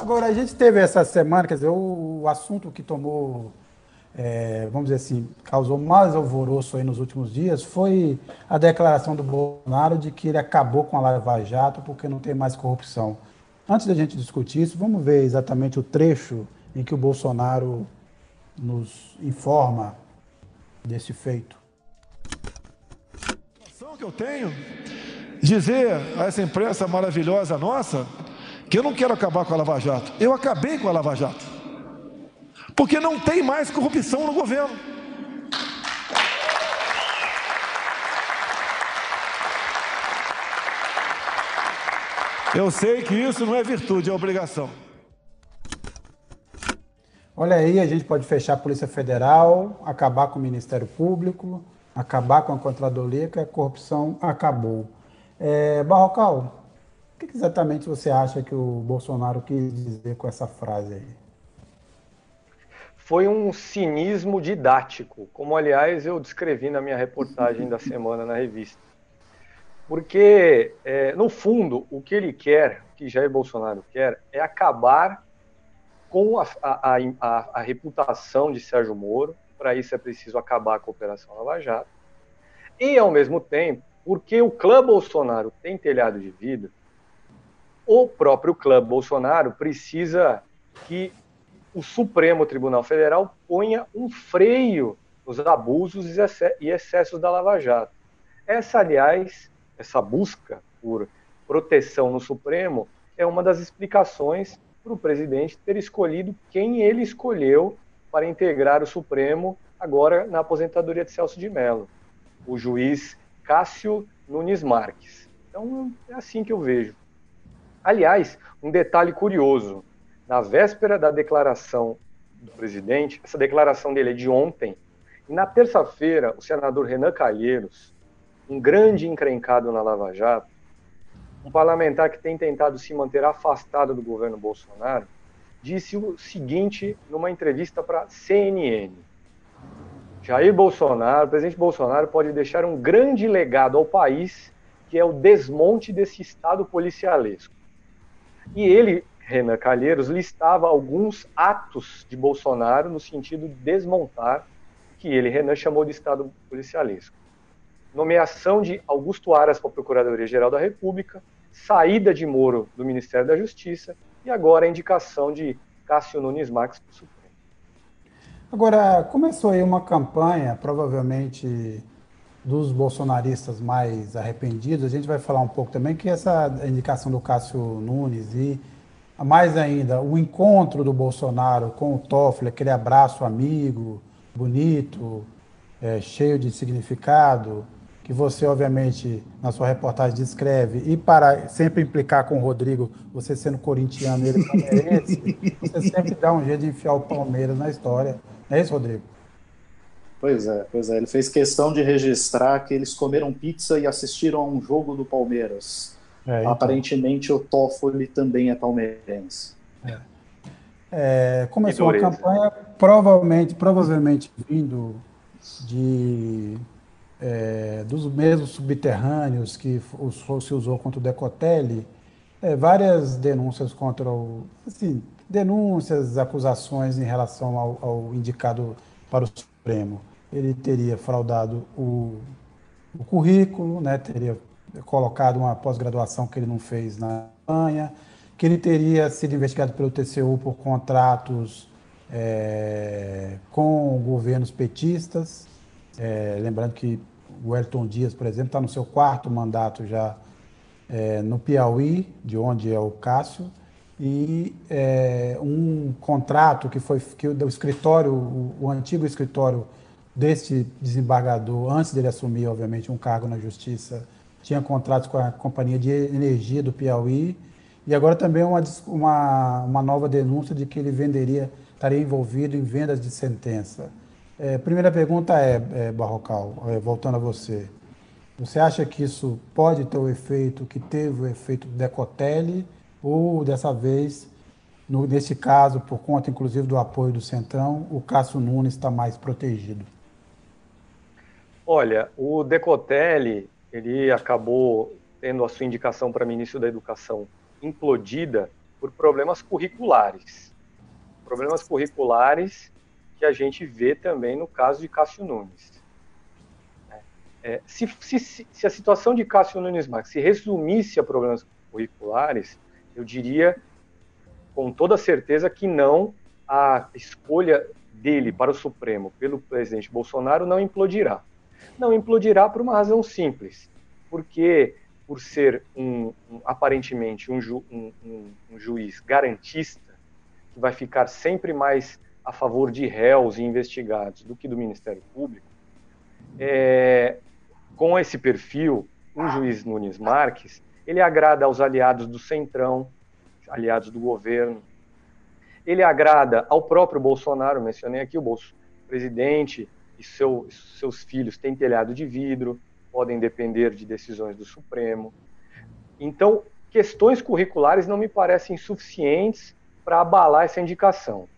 Agora, a gente teve essa semana, quer dizer, o, o assunto que tomou, é, vamos dizer assim, causou mais alvoroço aí nos últimos dias foi a declaração do Bolsonaro de que ele acabou com a Lava Jato porque não tem mais corrupção. Antes da gente discutir isso, vamos ver exatamente o trecho em que o Bolsonaro nos informa desse feito. A que eu tenho dizer a essa imprensa maravilhosa nossa que eu não quero acabar com a Lava Jato. Eu acabei com a Lava Jato. Porque não tem mais corrupção no governo. Eu sei que isso não é virtude, é obrigação. Olha aí, a gente pode fechar a Polícia Federal, acabar com o Ministério Público, acabar com a Contradoria, que a corrupção acabou. É, Barrocal, o que exatamente você acha que o Bolsonaro quis dizer com essa frase aí? Foi um cinismo didático, como aliás eu descrevi na minha reportagem da semana na revista. Porque, é, no fundo, o que ele quer, o que Jair Bolsonaro quer, é acabar com a, a, a, a reputação de Sérgio Moro. Para isso é preciso acabar com a Operação Lava Jato. E, ao mesmo tempo, porque o clã Bolsonaro tem telhado de vidro, o próprio clã Bolsonaro precisa que o Supremo Tribunal Federal ponha um freio nos abusos e excessos da Lava Jato. Essa, aliás, essa busca por proteção no Supremo é uma das explicações para o presidente ter escolhido quem ele escolheu para integrar o Supremo agora na aposentadoria de Celso de Mello, o juiz Cássio Nunes Marques. Então é assim que eu vejo. Aliás, um detalhe curioso: na véspera da declaração do presidente, essa declaração dele é de ontem, e na terça-feira, o senador Renan Calheiros, um grande encrencado na Lava Jato, um parlamentar que tem tentado se manter afastado do governo Bolsonaro, disse o seguinte numa entrevista para CNN. Jair Bolsonaro, o presidente Bolsonaro pode deixar um grande legado ao país, que é o desmonte desse Estado policialesco. E ele, Renan Calheiros, listava alguns atos de Bolsonaro no sentido de desmontar que ele, Renan, chamou de Estado policialesco. Nomeação de Augusto Aras para a Procuradoria-Geral da República, saída de Moro do Ministério da Justiça e agora a indicação de Cássio Nunes Marques para o Supremo. Agora, começou aí uma campanha, provavelmente dos bolsonaristas mais arrependidos, a gente vai falar um pouco também que essa indicação do Cássio Nunes e mais ainda o encontro do Bolsonaro com o Toffoli, aquele abraço amigo, bonito, é, cheio de significado, que você, obviamente, na sua reportagem descreve, e para sempre implicar com o Rodrigo, você sendo corintiano e ele palmeirense, você sempre dá um jeito de enfiar o Palmeiras na história. Não é isso, Rodrigo? Pois é, pois é. Ele fez questão de registrar que eles comeram pizza e assistiram a um jogo do Palmeiras. É, então. Aparentemente o Toffoli também é palmeirense. É. É, começou a campanha provavelmente, provavelmente vindo de é, dos mesmos subterrâneos que se usou contra o Decotelli, é, várias denúncias contra o. Assim, denúncias, acusações em relação ao, ao, indicado para o Supremo. Ele teria fraudado o, o currículo, né, teria colocado uma pós-graduação que ele não fez na Espanha, que ele teria sido investigado pelo TCU por contratos é, com governos petistas. É, lembrando que o Elton Dias, por exemplo, está no seu quarto mandato já é, no Piauí, de onde é o Cássio, e é, um contrato que foi que o, escritório, o, o, antigo escritório deste desembargador, antes dele assumir, obviamente, um cargo na Justiça, tinha contratos com a Companhia de Energia do Piauí, e agora também uma, uma, uma nova denúncia de que ele venderia, estaria envolvido em vendas de sentença. É, primeira pergunta é, é Barrocal, é, voltando a você. Você acha que isso pode ter o efeito que teve o efeito do Decotelli ou dessa vez, no, nesse caso, por conta inclusive do apoio do Centrão, o Cássio Nunes está mais protegido? Olha, o Decotelli, ele acabou tendo a sua indicação para ministro da Educação implodida por problemas curriculares. Problemas curriculares que a gente vê também no caso de Cássio Nunes. É, se, se, se, a situação de Cássio Nunes Marques se resumisse a problemas curriculares, eu diria com toda certeza que não a escolha dele para o Supremo pelo presidente Bolsonaro não implodirá. Não implodirá por uma razão simples, porque por ser um, um aparentemente um, ju, um, um juiz garantista que vai ficar sempre mais a favor de réus e investigados do que do Ministério Público, é, com esse perfil, o juiz Nunes Marques, ele agrada aos aliados do Centrão, aliados do governo, ele agrada ao próprio Bolsonaro, mencionei aqui o Bolso, presidente e seu, seus filhos têm telhado de vidro, podem depender de decisões do Supremo. Então, questões curriculares não me parecem suficientes para abalar essa indicação.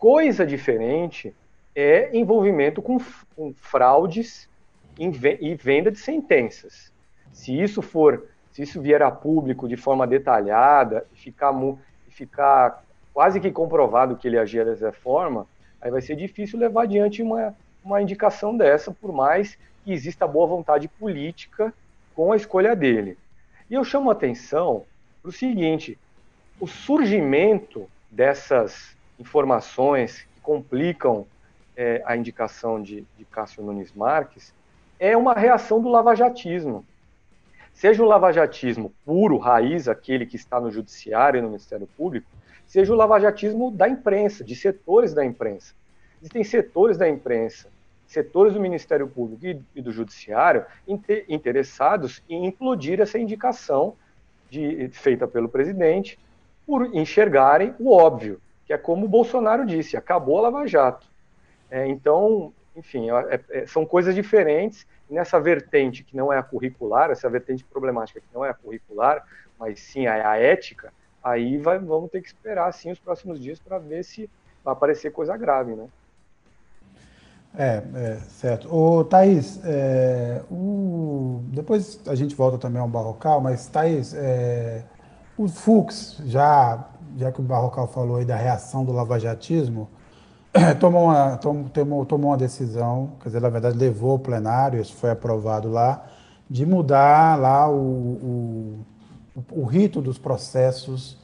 Coisa diferente é envolvimento com, com fraudes e venda de sentenças. Se isso for, se isso vier a público de forma detalhada e ficar, ficar quase que comprovado que ele agia dessa forma, aí vai ser difícil levar adiante uma, uma indicação dessa, por mais que exista boa vontade política com a escolha dele. E eu chamo a atenção para o seguinte: o surgimento dessas informações que complicam é, a indicação de, de Cássio Nunes Marques é uma reação do lavajatismo. Seja o lavajatismo puro, raiz, aquele que está no judiciário e no Ministério Público, seja o lavajatismo da imprensa, de setores da imprensa. Existem setores da imprensa, setores do Ministério Público e, e do Judiciário interessados em implodir essa indicação de, feita pelo presidente por enxergarem o óbvio, que é como o Bolsonaro disse, acabou a Lava Jato. É, então, enfim, é, é, são coisas diferentes. Nessa vertente que não é a curricular, essa vertente problemática que não é a curricular, mas sim a, a ética, aí vai, vamos ter que esperar sim os próximos dias para ver se vai aparecer coisa grave, né? É, é certo. Ô, Thaís, é, o, depois a gente volta também ao Barrocal, mas, Thaís, é, o Fux, já, já que o Barrocal falou aí da reação do lavajatismo, tomou uma, tomou, tomou uma decisão, quer dizer, na verdade levou ao plenário, isso foi aprovado lá, de mudar lá o, o, o rito dos processos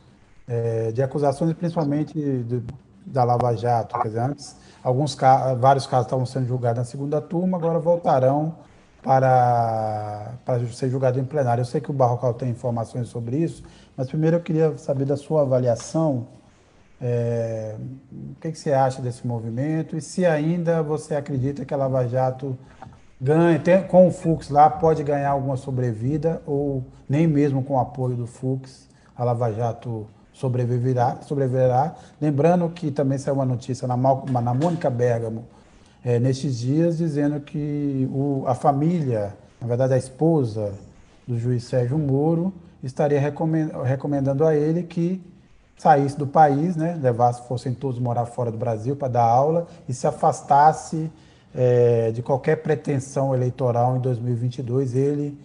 é, de acusações, principalmente de, da Lava Jato. Quer dizer, antes, alguns, vários casos estavam sendo julgados na segunda turma, agora voltarão para, para ser julgado em plenário. Eu sei que o Barrocal tem informações sobre isso, mas primeiro eu queria saber da sua avaliação é, o que, que, você acha desse movimento e se ainda você acredita que a Lava Jato ganha, tem, com o Fux lá, pode ganhar alguma sobrevida ou nem mesmo com o apoio do Fux a Lava Jato sobreviverá. sobreviverá. Lembrando que também saiu uma notícia na, na Mônica Bergamo é, nestes dias dizendo que o, a família, na verdade a esposa do juiz Sérgio Moro, estaria recomendando a ele que saísse do país, né, levasse, fossem todos morar fora do Brasil para dar aula e se afastasse é, de qualquer pretensão eleitoral em 2022. Ele,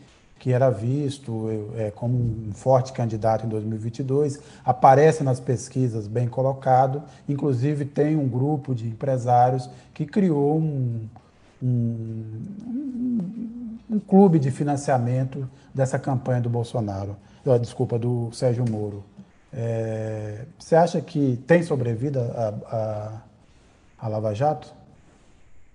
que era visto é, como um forte candidato em 2022, aparece nas pesquisas bem colocado, inclusive tem um grupo de empresários que criou um, um, um, um clube de financiamento dessa campanha do Bolsonaro, desculpa, do Sérgio Moro. É, você acha que tem sobrevida a, a, a Lava Jato?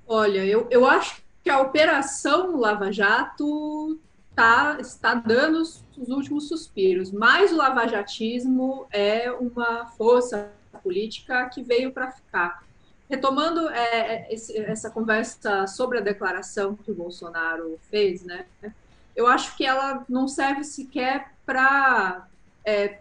Olha, eu, eu acho que a operação Lava Jato tá, está dando os, os últimos suspiros, mas o lavajatismo é uma força política que veio para ficar. Retomando é, é, esse, essa conversa sobre a declaração que o Bolsonaro fez, né? Eu acho que ela não serve sequer para é,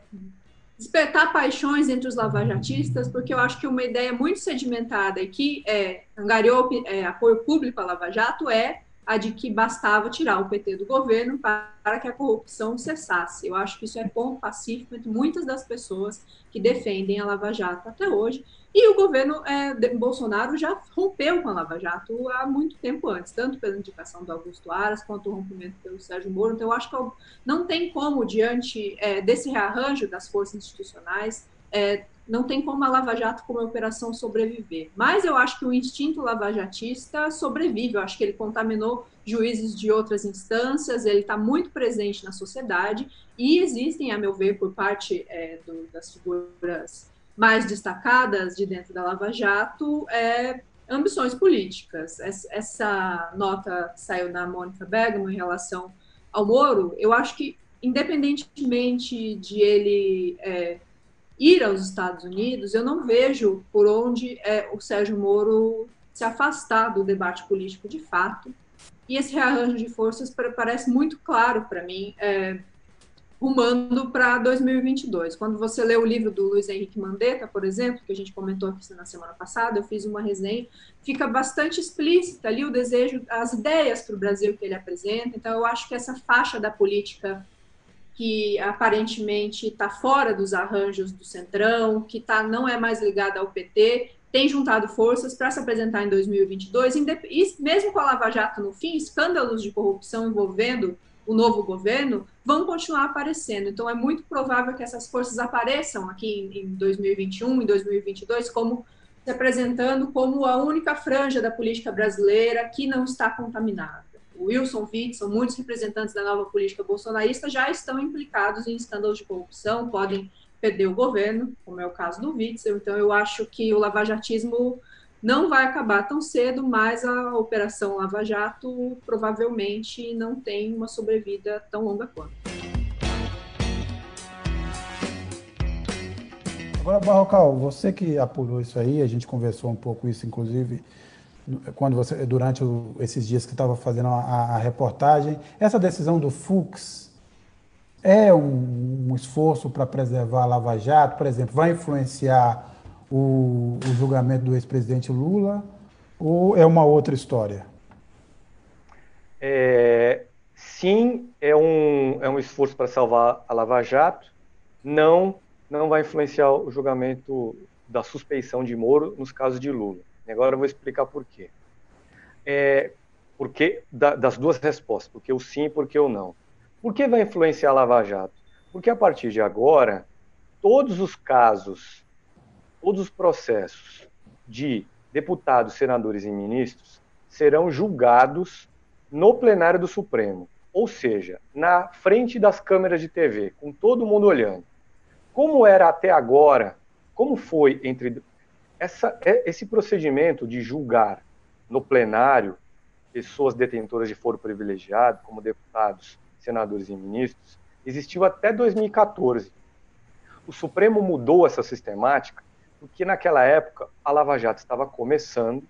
despertar paixões entre os lavajatistas, porque eu acho que uma ideia muito sedimentada e que é, angariou é, apoio público à Lava Jato é a de que bastava tirar o PT do governo para que a corrupção cessasse. Eu acho que isso é ponto pacífico entre muitas das pessoas que defendem a Lava Jato até hoje. E o governo é, Bolsonaro já rompeu com a Lava Jato há muito tempo antes, tanto pela indicação do Augusto Aras quanto o rompimento pelo Sérgio Moro. Então, eu acho que não tem como, diante é, desse rearranjo das forças institucionais, é, não tem como a Lava Jato, como operação, sobreviver. Mas eu acho que o instinto lavajatista sobrevive. Eu acho que ele contaminou juízes de outras instâncias, ele está muito presente na sociedade e existem, a meu ver, por parte é, do, das figuras mais destacadas de dentro da Lava Jato, é, ambições políticas. Essa nota que saiu da Mônica Bergman em relação ao Moro, eu acho que, independentemente de ele é, ir aos Estados Unidos, eu não vejo por onde é, o Sérgio Moro se afastar do debate político de fato. E esse rearranjo de forças parece muito claro para mim, é, rumando para 2022. Quando você lê o livro do Luiz Henrique Mandetta, por exemplo, que a gente comentou aqui na semana passada, eu fiz uma resenha, fica bastante explícita ali o desejo, as ideias para o Brasil que ele apresenta. Então, eu acho que essa faixa da política que aparentemente está fora dos arranjos do Centrão, que tá, não é mais ligada ao PT, tem juntado forças para se apresentar em 2022, e mesmo com a Lava Jato no fim, escândalos de corrupção envolvendo o novo governo vão continuar aparecendo. Então, é muito provável que essas forças apareçam aqui em 2021, em 2022, como se apresentando como a única franja da política brasileira que não está contaminada Wilson Witzel, muitos representantes da nova política bolsonarista já estão implicados em escândalos de corrupção, podem perder o governo, como é o caso do Witzel. Então, eu acho que o lavajatismo não vai acabar tão cedo, mas a Operação Lava Jato provavelmente não tem uma sobrevida tão longa quanto. Agora, Barrocal, você que apurou isso aí, a gente conversou um pouco isso, inclusive, quando você durante o, esses dias que estava fazendo a, a, reportagem, essa decisão do Fux é um, um esforço para preservar a Lava Jato, por exemplo, vai influenciar o, o julgamento do ex-presidente Lula ou é uma outra história? É, sim, é um, é um esforço para salvar a Lava Jato. Não, não vai influenciar o julgamento da suspeição de Moro nos casos de Lula. Agora eu vou explicar por quê. É, porque da, das duas respostas, porque o sim e porque o não. Por que vai influenciar a Lava Jato? Porque a partir de agora, todos os casos, todos os processos de deputados, senadores e ministros serão julgados no plenário do Supremo, ou seja, na frente das câmeras de TV, com todo mundo olhando. Como era até agora, como foi entre essa, é, esse procedimento de julgar no plenário pessoas detentoras de foro privilegiado, como deputados, senadores e ministros, existiu até 2014. O Supremo mudou essa sistemática porque naquela época a Lava Jato estava começando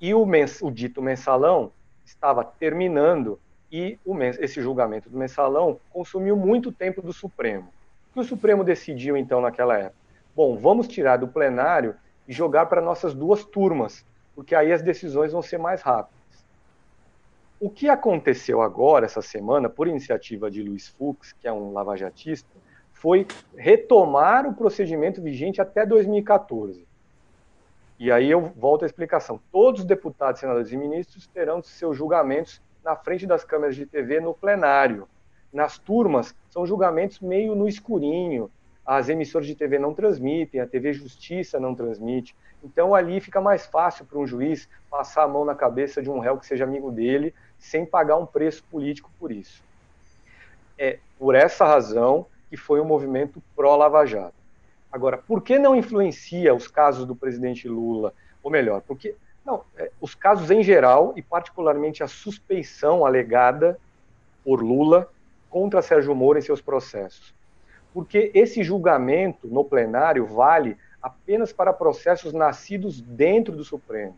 e o, mens o dito mensalão estava terminando e esse julgamento do mensalão consumiu muito tempo do Supremo. O que o Supremo decidiu então naquela época? Bom, vamos tirar do plenário e jogar para nossas duas turmas, porque aí as decisões vão ser mais rápidas. O que aconteceu agora, essa semana, por iniciativa de Luiz Fux, que é um lavajatista, foi retomar o procedimento vigente até 2014. E aí eu volto à explicação. Todos os deputados, senadores e ministros terão seus julgamentos na frente das câmeras de TV no plenário. Nas turmas, são julgamentos meio no escurinho. As emissoras de TV não transmitem, a TV Justiça não transmite. Então ali fica mais fácil para um juiz passar a mão na cabeça de um réu que seja amigo dele, sem pagar um preço político por isso. É por essa razão que foi um movimento pró-Lava Jato. Agora, por que não influencia os casos do presidente Lula? Ou melhor, porque não, é, os casos em geral e particularmente a suspeição alegada por Lula contra Sérgio Moro em seus processos. Porque esse julgamento no plenário vale apenas para processos nascidos dentro do Supremo,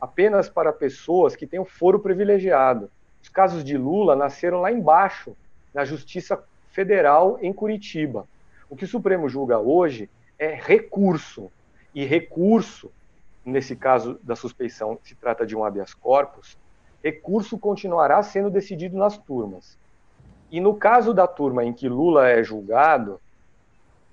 apenas para pessoas que têm o foro privilegiado. Os casos de Lula nasceram lá embaixo, na Justiça Federal em Curitiba. O que o Supremo julga hoje é recurso. E recurso, nesse caso da suspeição, se trata de um habeas corpus, recurso continuará sendo decidido nas turmas. E no caso da turma em que Lula é julgado,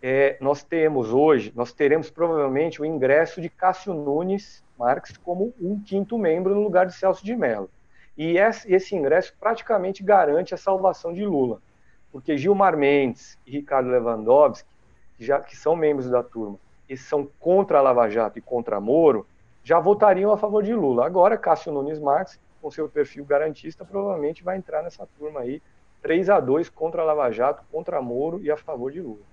é, nós temos hoje, nós teremos provavelmente o ingresso de Cássio Nunes Marques como um quinto membro no lugar de Celso de Mello. E esse ingresso praticamente garante a salvação de Lula porque Gilmar Mendes e Ricardo Lewandowski, que, já, que são membros da turma, e são contra a Lava Jato e contra Moro, já votariam a favor de Lula. Agora, Cássio Nunes Marques, com seu perfil garantista, provavelmente vai entrar nessa turma aí, 3 a 2 contra a Lava Jato, contra Moro e a favor de Lula.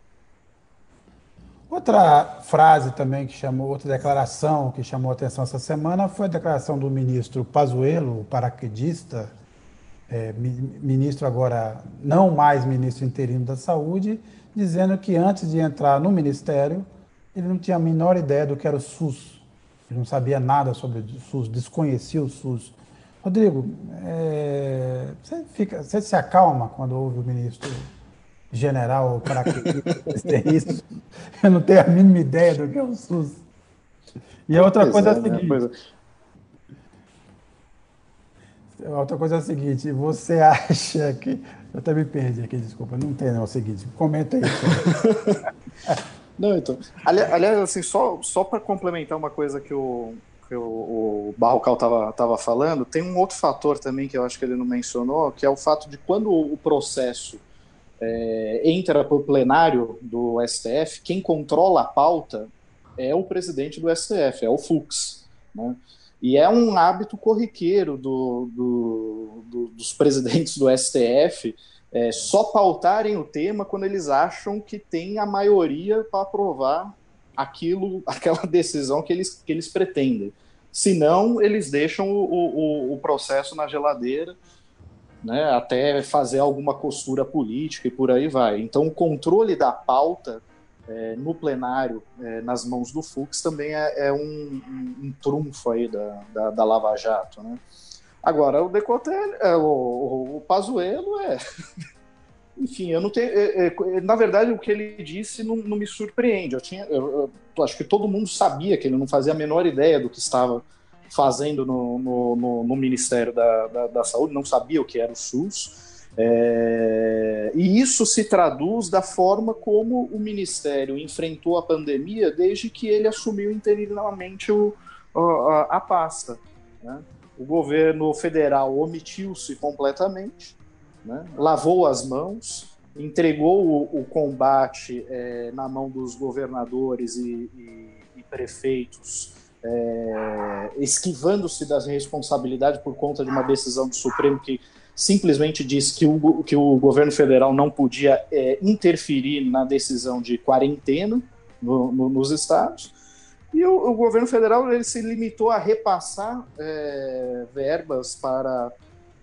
Outra frase também que chamou, outra declaração que chamou atenção essa semana foi a declaração do ministro Pazuello, paraquedista, é, ministro agora, não mais ministro interino da Saúde, dizendo que antes de entrar no ministério, ele não tinha a menor ideia do que era o SUS. Ele não sabia nada sobre o SUS, desconhecia o SUS. Rodrigo, é, você, fica, você se acalma quando ouve o ministro general para que isso? Eu não tenho a mínima ideia do que é o SUS. E a outra coisa é a né? seguinte. Outra coisa é a seguinte, você acha que. Eu até me perdi aqui, desculpa, não tem, não. É o seguinte, comenta aí. não, então. Aliás, assim, só, só para complementar uma coisa que o, que o, o Barrocal estava tava falando, tem um outro fator também que eu acho que ele não mencionou, que é o fato de quando o processo é, entra para o plenário do STF, quem controla a pauta é o presidente do STF, é o Fux. Né? E é um hábito corriqueiro do, do, do, dos presidentes do STF é, só pautarem o tema quando eles acham que tem a maioria para aprovar aquilo, aquela decisão que eles, que eles pretendem. Senão, eles deixam o, o, o processo na geladeira né, até fazer alguma costura política e por aí vai. Então, o controle da pauta é, no plenário, é, nas mãos do Fux, também é, é um, um, um, trunfo aí da, da, da, Lava Jato. Né? Agora, o Decote, é, o, o, o Pazuello é... Enfim, eu não tenho... É, é, na verdade, o que ele disse não, não me surpreende. Eu, tinha, eu, eu, acho que todo mundo sabia que ele não fazia a menor ideia do que estava fazendo no, no, no, no Ministério da, da, da, Saúde, não sabia o que era o SUS. É, e isso se traduz da forma como o Ministério enfrentou a pandemia desde que ele assumiu interinamente o, a, a pasta. Né? O governo federal omitiu-se completamente, né? lavou as mãos, entregou o, o combate é, na mão dos governadores e, e, e prefeitos, é, esquivando-se das responsabilidades por conta de uma decisão do Supremo que simplesmente disse que o, que o governo federal não podia é, interferir na decisão de quarentena no, no, nos estados. E o, o, governo federal ele se limitou a repassar é, verbas para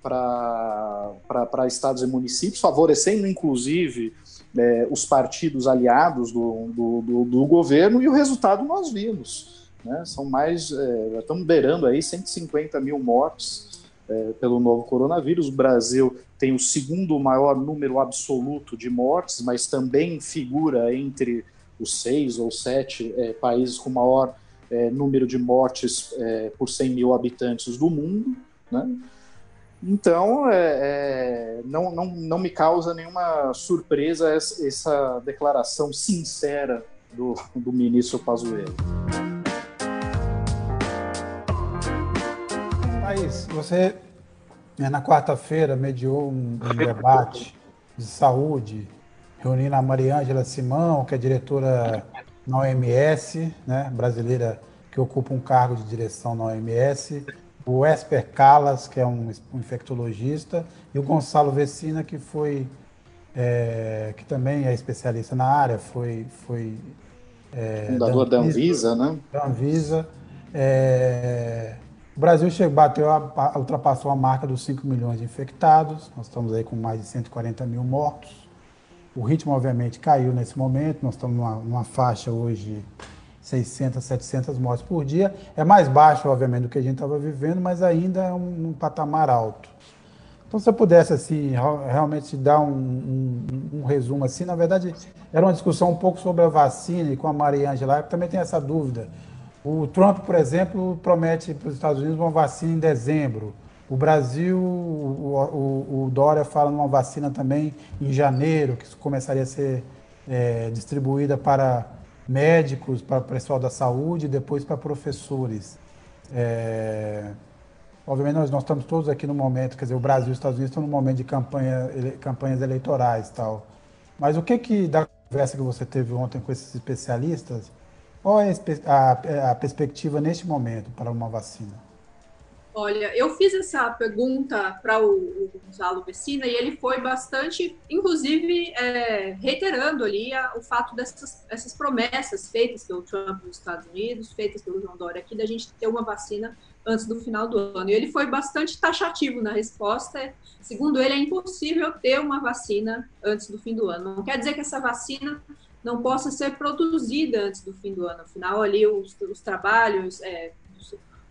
para estados e municípios, favorecendo inclusive é, os partidos aliados do, do, do, do, governo, e o resultado nós vimos. Né? São mais, é, estamos beirando aí 150 mil mortes é, pelo novo coronavírus. O Brasil tem o segundo maior número absoluto de mortes, mas também figura entre os seis ou sete é, países com maior é, número de mortes é, por 100 mil habitantes do mundo. Né? Então, é, é, não, não, não me causa nenhuma surpresa essa, essa declaração sincera do, do ministro Pazuello. Thaís, você né, na quarta-feira mediou um, um, debate de saúde, reunindo a Mariângela Simão, que é diretora na OMS, né, brasileira que ocupa um cargo de direção na OMS, o Esper Calas, que é um, infectologista, e o Gonçalo Vecina, que foi é, que também é especialista na área, foi, foi é, fundador da Anvisa, né? Da Anvisa. É, o Brasil chegou, bateu, a, ultrapassou a marca dos 5 milhões de infectados, nós estamos aí com mais de 140 mil mortos. O ritmo, obviamente, caiu nesse momento, nós estamos numa, numa faixa hoje 600, 700 mortes por dia. É mais baixo, obviamente, do que a gente estava vivendo, mas ainda é um, um, patamar alto. Então, se eu pudesse, assim, realmente dar um, um, um, resumo, assim, na verdade, era uma discussão um pouco sobre a vacina e com a Maria Angela, que também tem essa dúvida. O Trump, por exemplo, promete para os Estados Unidos uma vacina em dezembro. O Brasil, o, o, o Dória fala numa vacina também em janeiro, que começaria a ser é, distribuída para médicos, para o pessoal da saúde, depois para professores. É... Obviamente, nós, nós estamos todos aqui no momento, quer dizer, o Brasil e os Estados Unidos estão no momento de campanha, ele, campanhas eleitorais tal. Mas o que que, da conversa que você teve ontem com esses especialistas, qual é a, a perspectiva neste momento para uma vacina? Olha, eu fiz essa pergunta para o, o Gonzalo Vecina e ele foi bastante, inclusive, é, reiterando ali a, o fato dessas essas promessas feitas pelo Trump nos Estados Unidos, feitas pelo João Dória aqui, da gente ter uma vacina antes do final do ano. E ele foi bastante taxativo na resposta. Segundo ele, é impossível ter uma vacina antes do fim do ano. Não quer dizer que essa vacina não possa ser produzida antes do fim do ano. Afinal, ali os, os trabalhos, é,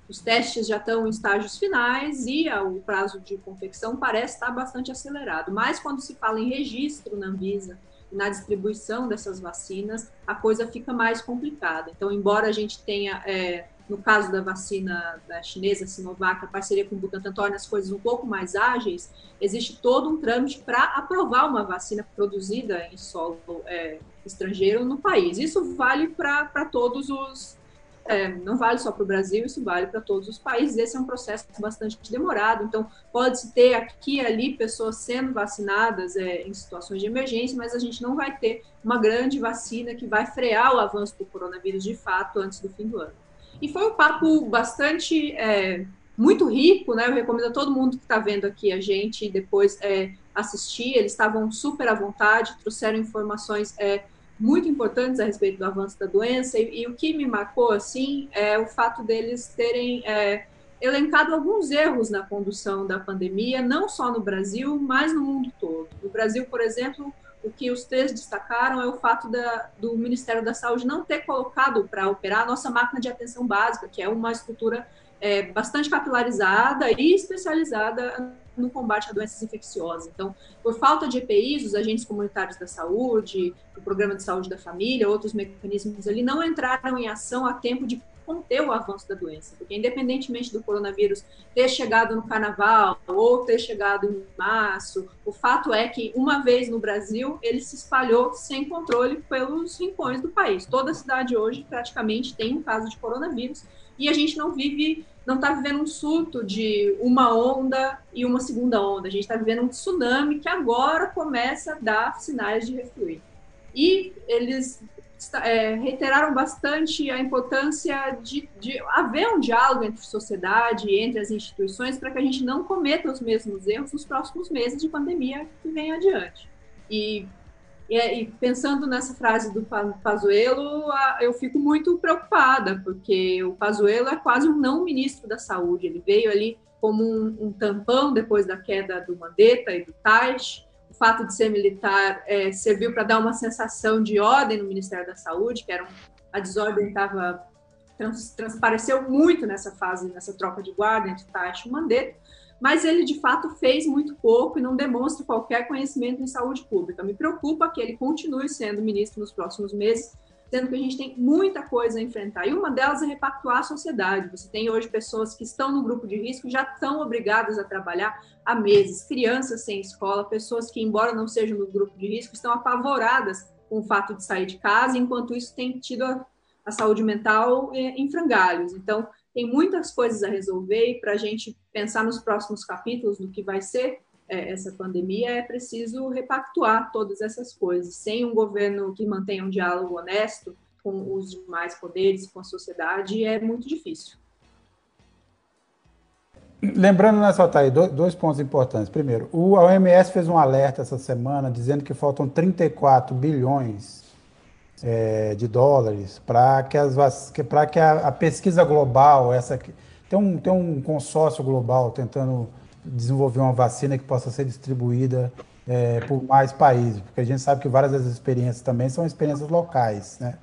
os testes já estão em estágios finais e o prazo de confecção parece estar bastante acelerado. Mas quando se fala em registro na Anvisa na distribuição dessas vacinas, a coisa fica mais complicada. Então, embora a gente tenha, é, no caso da vacina da chinesa Sinovac, a parceria com o Butantan torna as coisas um pouco mais ágeis, existe todo um trâmite para aprovar uma vacina produzida em solo é, estrangeiro no país. Isso vale para todos os é, não vale só para o Brasil, isso vale para todos os países. Esse é um processo bastante demorado, então pode-se ter aqui e ali pessoas sendo vacinadas é, em situações de emergência, mas a gente não vai ter uma grande vacina que vai frear o avanço do coronavírus de fato antes do fim do ano. E foi um papo bastante é, muito rico, né? Eu recomendo a todo mundo que está vendo aqui a gente depois é, assistir. Eles estavam super à vontade, trouxeram informações é, muito importantes a respeito do avanço da doença e, e o que me marcou assim é o fato deles terem é, elencado alguns erros na condução da pandemia, não só no Brasil, mas no mundo todo. No Brasil, por exemplo, o que os três destacaram é o fato da, do Ministério da Saúde não ter colocado para operar a nossa máquina de atenção básica, que é uma estrutura é, bastante capilarizada e especializada no combate a doenças infecciosas. Então, por falta de EPIs, os agentes comunitários da saúde, o programa de saúde da família, outros mecanismos ali não entraram em ação a tempo de conter o avanço da doença, porque independentemente do coronavírus ter chegado no carnaval ou ter chegado em março, o fato é que uma vez no Brasil ele se espalhou sem controle pelos rincões do país. Toda cidade hoje praticamente tem um caso de coronavírus e a gente não vive, não está vivendo um surto de uma onda e uma segunda onda. A gente está vivendo um tsunami que agora começa a dar sinais de refluir. E eles é, reiteraram bastante a importância de, de, haver um diálogo entre sociedade e entre as instituições para que a gente não cometa os mesmos erros nos próximos meses de pandemia que vem adiante. E, e, e pensando nessa frase do Pazuello, eu fico muito preocupada, porque o Pazuello é quase um não ministro da saúde. Ele veio ali como um, um tampão depois da queda do Mandetta e do Tais, o fato de ser militar é, serviu para dar uma sensação de ordem no Ministério da Saúde, que era um, a desordem estava trans, transpareceu muito nessa fase, nessa troca de guarda entre Taish e Mandetta, mas ele de fato fez muito pouco e não demonstra qualquer conhecimento em saúde pública. Me preocupa que ele continue sendo ministro nos próximos meses, sendo que a gente tem muita coisa a enfrentar. E uma delas é repactuar a sociedade. Você tem hoje pessoas que estão no grupo de risco já estão obrigadas a trabalhar há meses, crianças sem escola, pessoas que, embora não sejam do grupo de risco, estão apavoradas com o fato de sair de casa, enquanto isso tem tido a, a saúde mental eh, em frangalhos. Então, tem muitas coisas a resolver e para a gente pensar nos próximos capítulos do que vai ser é, essa pandemia, é preciso repactuar todas essas coisas. Sem um governo que mantenha um diálogo honesto com os demais poderes, com a sociedade, é muito difícil. Lembrando, né, Saltaí, dois pontos importantes. Primeiro, o OMS fez um alerta essa semana dizendo que faltam 34 bilhões é, de dólares para que, as, para que a, a, pesquisa global, essa tem um, tem um consórcio global tentando desenvolver uma vacina que possa ser distribuída é, por mais países, porque a gente sabe que várias das experiências também são experiências locais, né?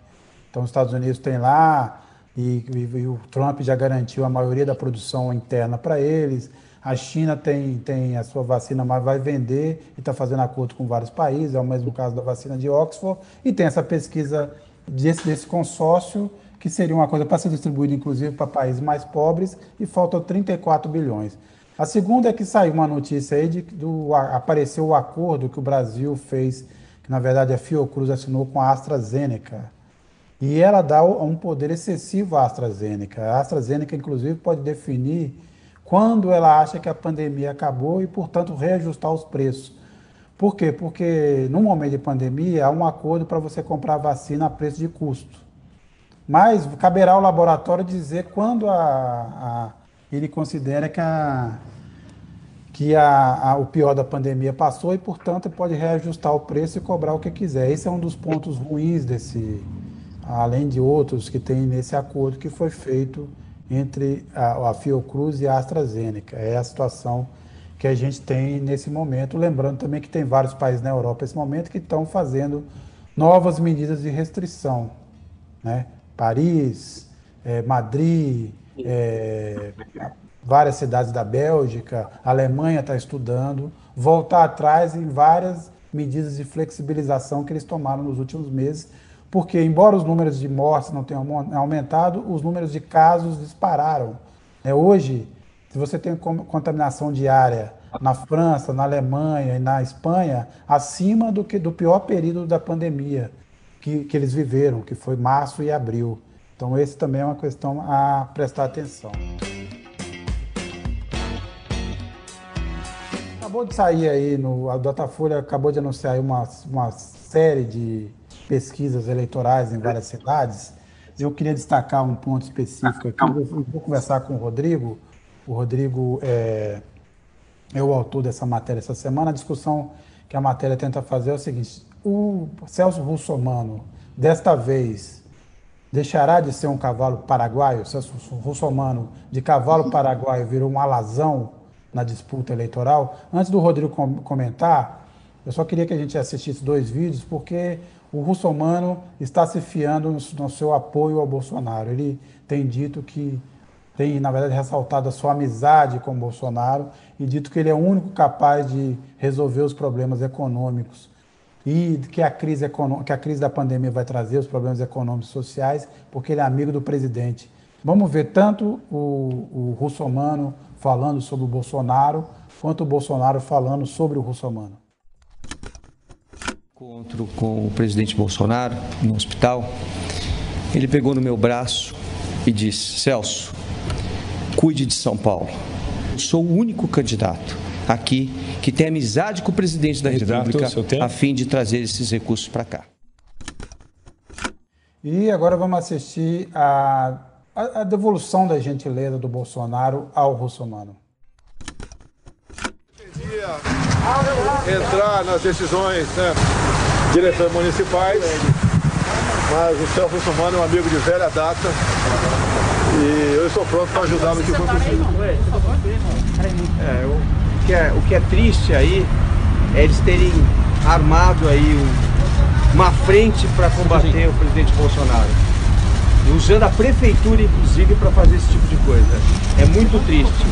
Então, os Estados Unidos tem lá e, e, e o Trump já garantiu a maioria da produção interna para eles. A China tem, tem a sua vacina, mas vai vender e está fazendo acordo com vários países, é o mesmo caso da vacina de Oxford, e tem essa pesquisa desse, desse consórcio, que seria uma coisa para ser distribuída, inclusive, para países mais pobres, e faltam 34 bilhões. A segunda é que saiu uma notícia aí de do, apareceu o acordo que o Brasil fez, que na verdade a Fiocruz assinou com a AstraZeneca. E ela dá um poder excessivo à AstraZeneca. A AstraZeneca, inclusive, pode definir quando ela acha que a pandemia acabou e, portanto, reajustar os preços. Por quê? Porque no momento de pandemia há um acordo para você comprar vacina a preço de custo. Mas caberá ao laboratório dizer quando a, a ele considera que, a, que a, a, o pior da pandemia passou e, portanto, pode reajustar o preço e cobrar o que quiser. Esse é um dos pontos ruins desse, além de outros que tem nesse acordo que foi feito entre a, a Fiocruz e a AstraZeneca. É a situação que a gente tem nesse momento. Lembrando também que tem vários países na Europa nesse momento que estão fazendo novas medidas de restrição. Né? Paris, é, Madrid, é, várias cidades da Bélgica, a Alemanha está estudando, voltar atrás em várias medidas de flexibilização que eles tomaram nos últimos meses, porque, embora os números de mortes não tenham aumentado, os números de casos dispararam. É, hoje, se você tem contaminação diária na França, na Alemanha e na Espanha, acima do que do pior período da pandemia que, que eles viveram, que foi março e abril. Então, esse também é uma questão a prestar atenção. Acabou de sair aí, no, a Datafolha acabou de anunciar uma, uma série de pesquisas eleitorais em várias cidades. Eu queria destacar um ponto específico aqui. Eu vou, conversar com o Rodrigo. O Rodrigo é, é o autor dessa matéria essa semana. A discussão que a matéria tenta fazer é o seguinte: o Celso Russomano, desta vez, deixará de ser um cavalo paraguaio, o russomano de cavalo paraguaio virou um alazão na disputa eleitoral. Antes do Rodrigo comentar, eu só queria que a gente assistisse dois vídeos, porque o russomano está se fiando no, seu apoio ao Bolsonaro. Ele tem dito que tem, na verdade, ressaltado a sua amizade com o Bolsonaro e dito que ele é o único capaz de resolver os problemas econômicos e que a crise que a crise da pandemia vai trazer os problemas econômicos e sociais, porque ele é amigo do presidente. Vamos ver tanto o, o russomano falando sobre o Bolsonaro, quanto o Bolsonaro falando sobre o russomano. Encontro com o presidente Bolsonaro no hospital, ele pegou no meu braço e disse: Celso, cuide de São Paulo. Eu sou o único candidato aqui que tem amizade com o presidente da candidato, República a fim de trazer esses recursos para cá. E agora vamos assistir a, a, a, devolução da gentileza do Bolsonaro ao russomano. Entrar nas decisões né, direções municipais, mas o Celso Russomano é um amigo de velha data e eu estou pronto para ajudar no que for possível. É, o, que é, o que é triste aí é eles terem armado aí um uma frente para combater o presidente Bolsonaro. Usando a prefeitura, inclusive, para fazer esse tipo de coisa. É muito triste.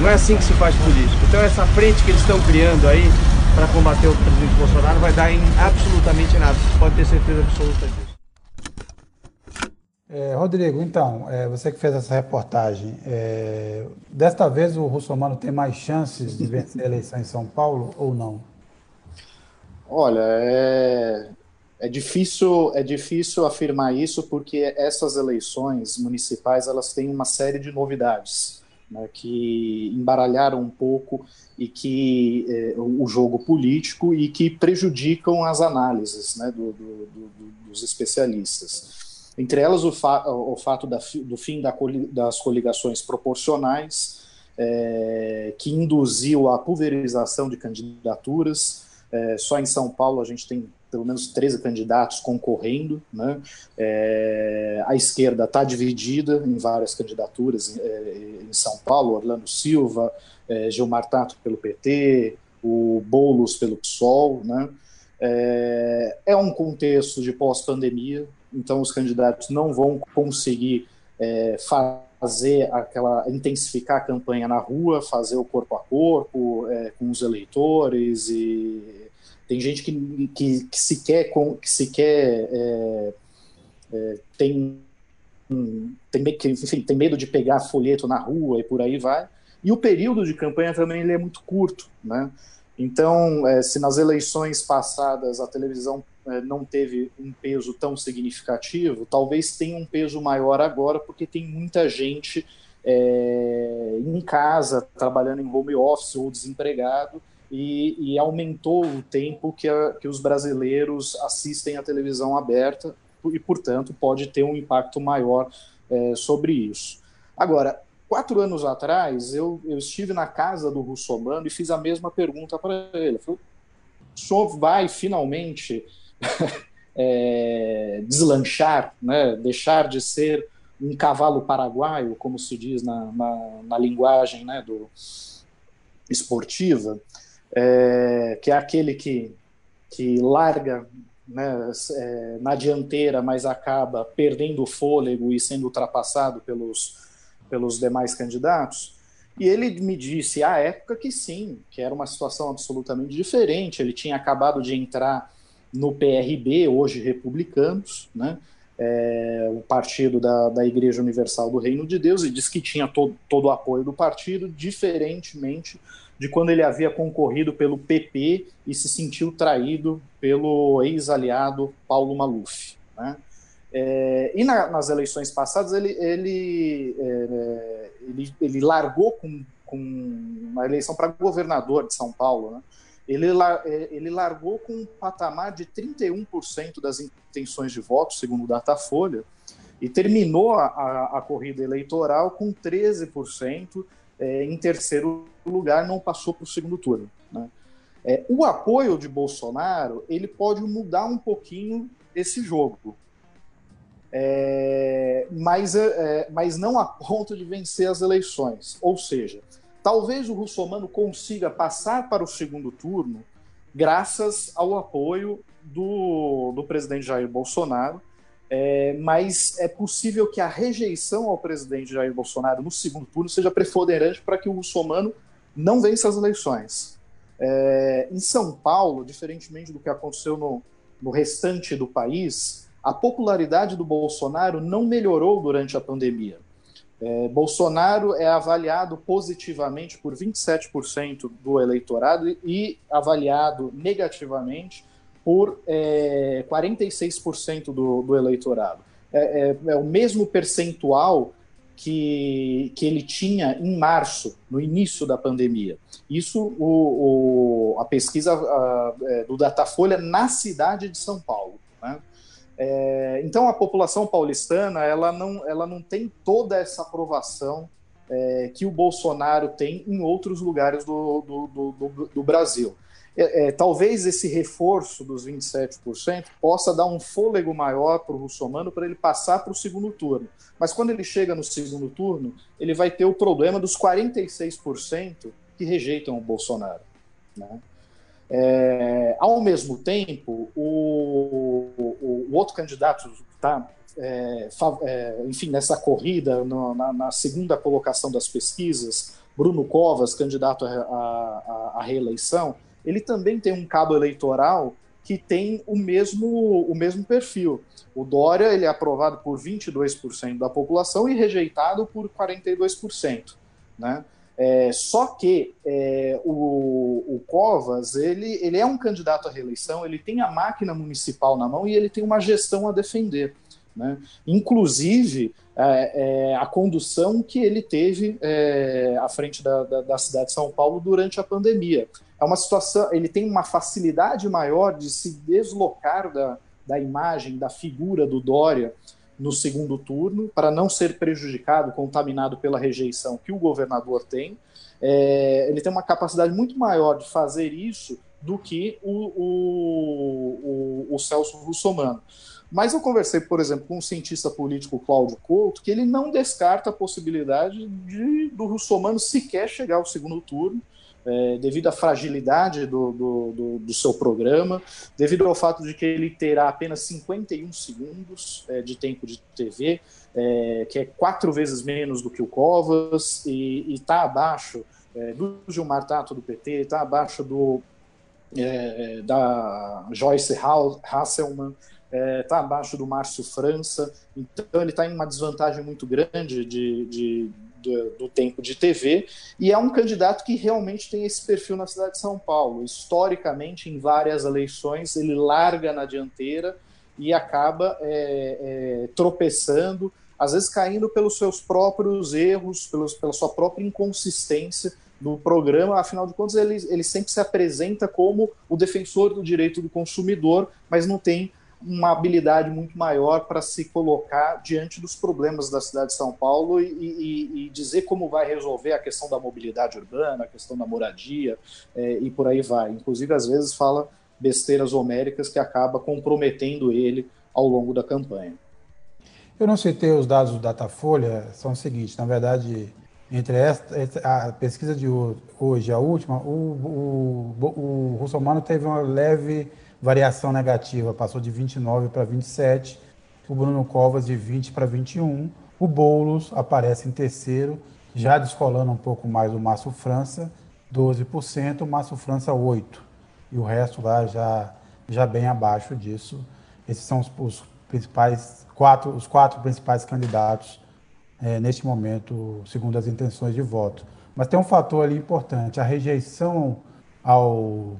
Não é assim que se faz política. Então, essa frente que eles estão criando aí para combater o presidente Bolsonaro vai dar em absolutamente nada. Você pode ter certeza absoluta disso. É, Rodrigo, então, é, você que fez essa reportagem, é, desta vez o Russomano tem mais chances de vencer a eleição em São Paulo ou não? Olha, é, é difícil, é difícil afirmar isso porque essas eleições municipais elas têm uma série de novidades né, que embaralharam um pouco e que é, o jogo político e que prejudicam as análises né, do, do, do, dos especialistas. Entre elas o, fa o fato da, do fim da, das coligações proporcionais, é, que induziu a pulverização de candidaturas. É, só em São Paulo a gente tem pelo menos 13 candidatos concorrendo. Né? É, a esquerda está dividida em várias candidaturas é, em São Paulo, Orlando Silva, é, Gilmar Tato pelo PT, o Boulos pelo PSOL. Né? É, é um contexto de pós-pandemia, então os candidatos não vão conseguir é, fazer aquela intensificar a campanha na rua, fazer o corpo a corpo é, com os eleitores e tem gente que, que, que sequer, que sequer é, é, tem, tem, enfim, tem medo de pegar folheto na rua e por aí vai. E o período de campanha também ele é muito curto. Né? Então, é, se nas eleições passadas a televisão é, não teve um peso tão significativo, talvez tenha um peso maior agora, porque tem muita gente é, em casa, trabalhando em home office ou desempregado, e, e aumentou o tempo que, a, que os brasileiros assistem à televisão aberta e, portanto, pode ter um impacto maior é, sobre isso. Agora, quatro anos atrás, eu, eu estive na casa do Russomano e fiz a mesma pergunta para ele. Eu falei, o senhor vai finalmente é, deslanchar, né, deixar de ser um cavalo paraguaio, como se diz na, na, na linguagem né, do, esportiva? É, que é aquele que, que larga né, é, na dianteira, mas acaba perdendo o fôlego e sendo ultrapassado pelos, pelos demais candidatos. E ele me disse à época que sim, que era uma situação absolutamente diferente. Ele tinha acabado de entrar no PRB, hoje republicanos, né, é, o partido da, da Igreja Universal do Reino de Deus, e disse que tinha todo, todo o apoio do partido, diferentemente de quando ele havia concorrido pelo PP e se sentiu traído pelo ex-aliado Paulo Maluf. Né? É, e na, nas eleições passadas ele, ele, é, ele, ele, largou com, com uma eleição para governador de São Paulo. Né? Ele, é, ele largou com um patamar de 31% das intenções de voto, segundo o Datafolha, e terminou a, a, a corrida eleitoral com 13% é, em terceiro lugar, não passou para o segundo turno. Né? É, o apoio de Bolsonaro ele pode mudar um pouquinho esse jogo, é, mas, é, é, mas não a ponto de vencer as eleições. Ou seja, talvez o russomano consiga passar para o segundo turno graças ao apoio do, do presidente Jair Bolsonaro, é, mas é possível que a rejeição ao presidente Jair Bolsonaro no segundo turno seja preponderante para que o muçulmano não vença as eleições. É, em São Paulo, diferentemente do que aconteceu no, no restante do país, a popularidade do Bolsonaro não melhorou durante a pandemia. É, Bolsonaro é avaliado positivamente por 27% do eleitorado e avaliado negativamente por é, 46% do, do eleitorado. É, é, é, o mesmo percentual que, que ele tinha em março, no início da pandemia. Isso, o, o a pesquisa a, é, do Datafolha na cidade de São Paulo. Né? É, então, a população paulistana ela não, ela não tem toda essa aprovação é, que o Bolsonaro tem em outros lugares do, do, do, do Brasil. É, é, talvez esse reforço dos 27% possa dar um fôlego maior para o russomano para ele passar para o segundo turno. Mas quando ele chega no segundo turno, ele vai ter o problema dos 46% que rejeitam o Bolsonaro. Né? É, ao mesmo tempo, o, o, o outro candidato está, é, é, enfim, nessa corrida, no, na, na, segunda colocação das pesquisas, Bruno Covas, candidato à reeleição, ele também tem um cabo eleitoral que tem o mesmo, o mesmo perfil. O Dória ele é aprovado por 22% da população e rejeitado por 42%. Né? É, só que é, o, o, Covas ele, ele é um candidato à reeleição, ele tem a máquina municipal na mão e ele tem uma gestão a defender. Né? Inclusive, é, é, a condução que ele teve é, à frente da, da, da, cidade de São Paulo durante a pandemia. É uma situação, ele tem uma facilidade maior de se deslocar da, da imagem, da figura do Dória no segundo turno, para não ser prejudicado, contaminado pela rejeição que o governador tem. É, ele tem uma capacidade muito maior de fazer isso do que o, o, o, o Celso Russomano. Mas eu conversei, por exemplo, com o cientista político Cláudio Couto, que ele não descarta a possibilidade de, do russomano sequer chegar ao segundo turno, é, devido à fragilidade do, do, do, do, seu programa, devido ao fato de que ele terá apenas 51 segundos é, de tempo de TV, é, que é quatro vezes menos do que o Covas, e está abaixo é, do Gilmar Tato do PT, está abaixo do, é, é, da Joyce Hasselman, está é, tá abaixo do Márcio França, então ele está em uma desvantagem muito grande de, de do, do, tempo de TV, e é um candidato que realmente tem esse perfil na cidade de São Paulo. Historicamente, em várias eleições, ele larga na dianteira e acaba é, é, tropeçando, às vezes caindo pelos seus próprios erros, pelos, pela sua própria inconsistência do programa, afinal de contas, ele, ele sempre se apresenta como o defensor do direito do consumidor, mas não tem uma habilidade muito maior para se colocar diante dos problemas da cidade de São Paulo e, e, e, dizer como vai resolver a questão da mobilidade urbana, a questão da moradia é, e por aí vai. Inclusive, às vezes, fala besteiras homéricas que acaba comprometendo ele ao longo da campanha. Eu não citei os dados do Datafolha, são os seguintes, na verdade, entre esta, a pesquisa de hoje e a última, o, o, o teve uma leve variação negativa passou de 29 para 27, o Bruno Covas de 20 para 21, o Boulos aparece em terceiro, já descolando um pouco mais o Márcio França, 12%, o Márcio França 8%, e o resto lá já, já bem abaixo disso. Esses são os, os principais quatro, os quatro principais candidatos é, neste momento, segundo as intenções de voto. Mas tem um fator ali importante, a rejeição ao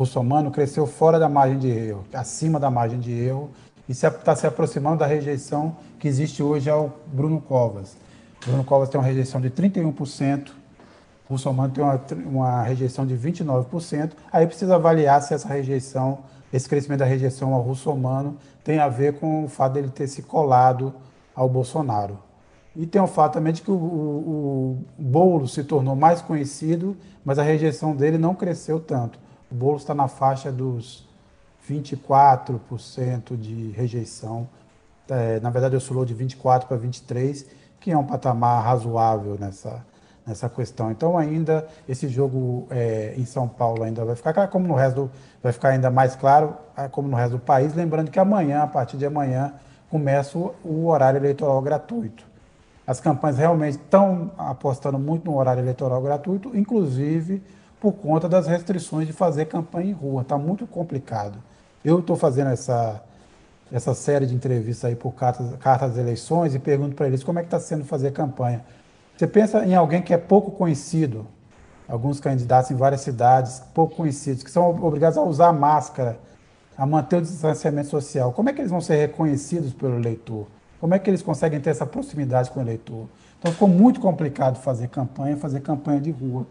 russomano cresceu fora da margem de erro, acima da margem de erro, e está se aproximando da rejeição que existe hoje ao Bruno Covas. Bruno Covas tem uma rejeição de 31%, o russomano tem uma, uma rejeição de 29%. Aí precisa avaliar se essa rejeição, esse crescimento da rejeição ao russomano tem a ver com o fato dele ter se colado ao Bolsonaro. E tem o fato também de que o, o, o Boulos se tornou mais conhecido, mas a rejeição dele não cresceu tanto. O Boulos está na faixa dos 24% de rejeição. É, na verdade, oscilou de 24% para 23%, que é um patamar razoável nessa, nessa questão. Então, ainda esse jogo é, em São Paulo ainda vai ficar como no resto do, vai ficar ainda mais claro, é, como no resto do país. Lembrando que amanhã, a partir de amanhã, começa o, o horário eleitoral gratuito. As campanhas realmente estão apostando muito no horário eleitoral gratuito, inclusive por conta das restrições de fazer campanha em rua. Está muito complicado. Eu estou fazendo essa, essa série de entrevistas aí por cartas, cartas das eleições e pergunto para eles como é que está sendo fazer campanha. Você pensa em alguém que é pouco conhecido, alguns candidatos em várias cidades, pouco conhecidos, que são obrigados a usar máscara, a manter o distanciamento social. Como é que eles vão ser reconhecidos pelo eleitor? Como é que eles conseguem ter essa proximidade com o eleitor? Então ficou muito complicado fazer campanha, fazer campanha de rua.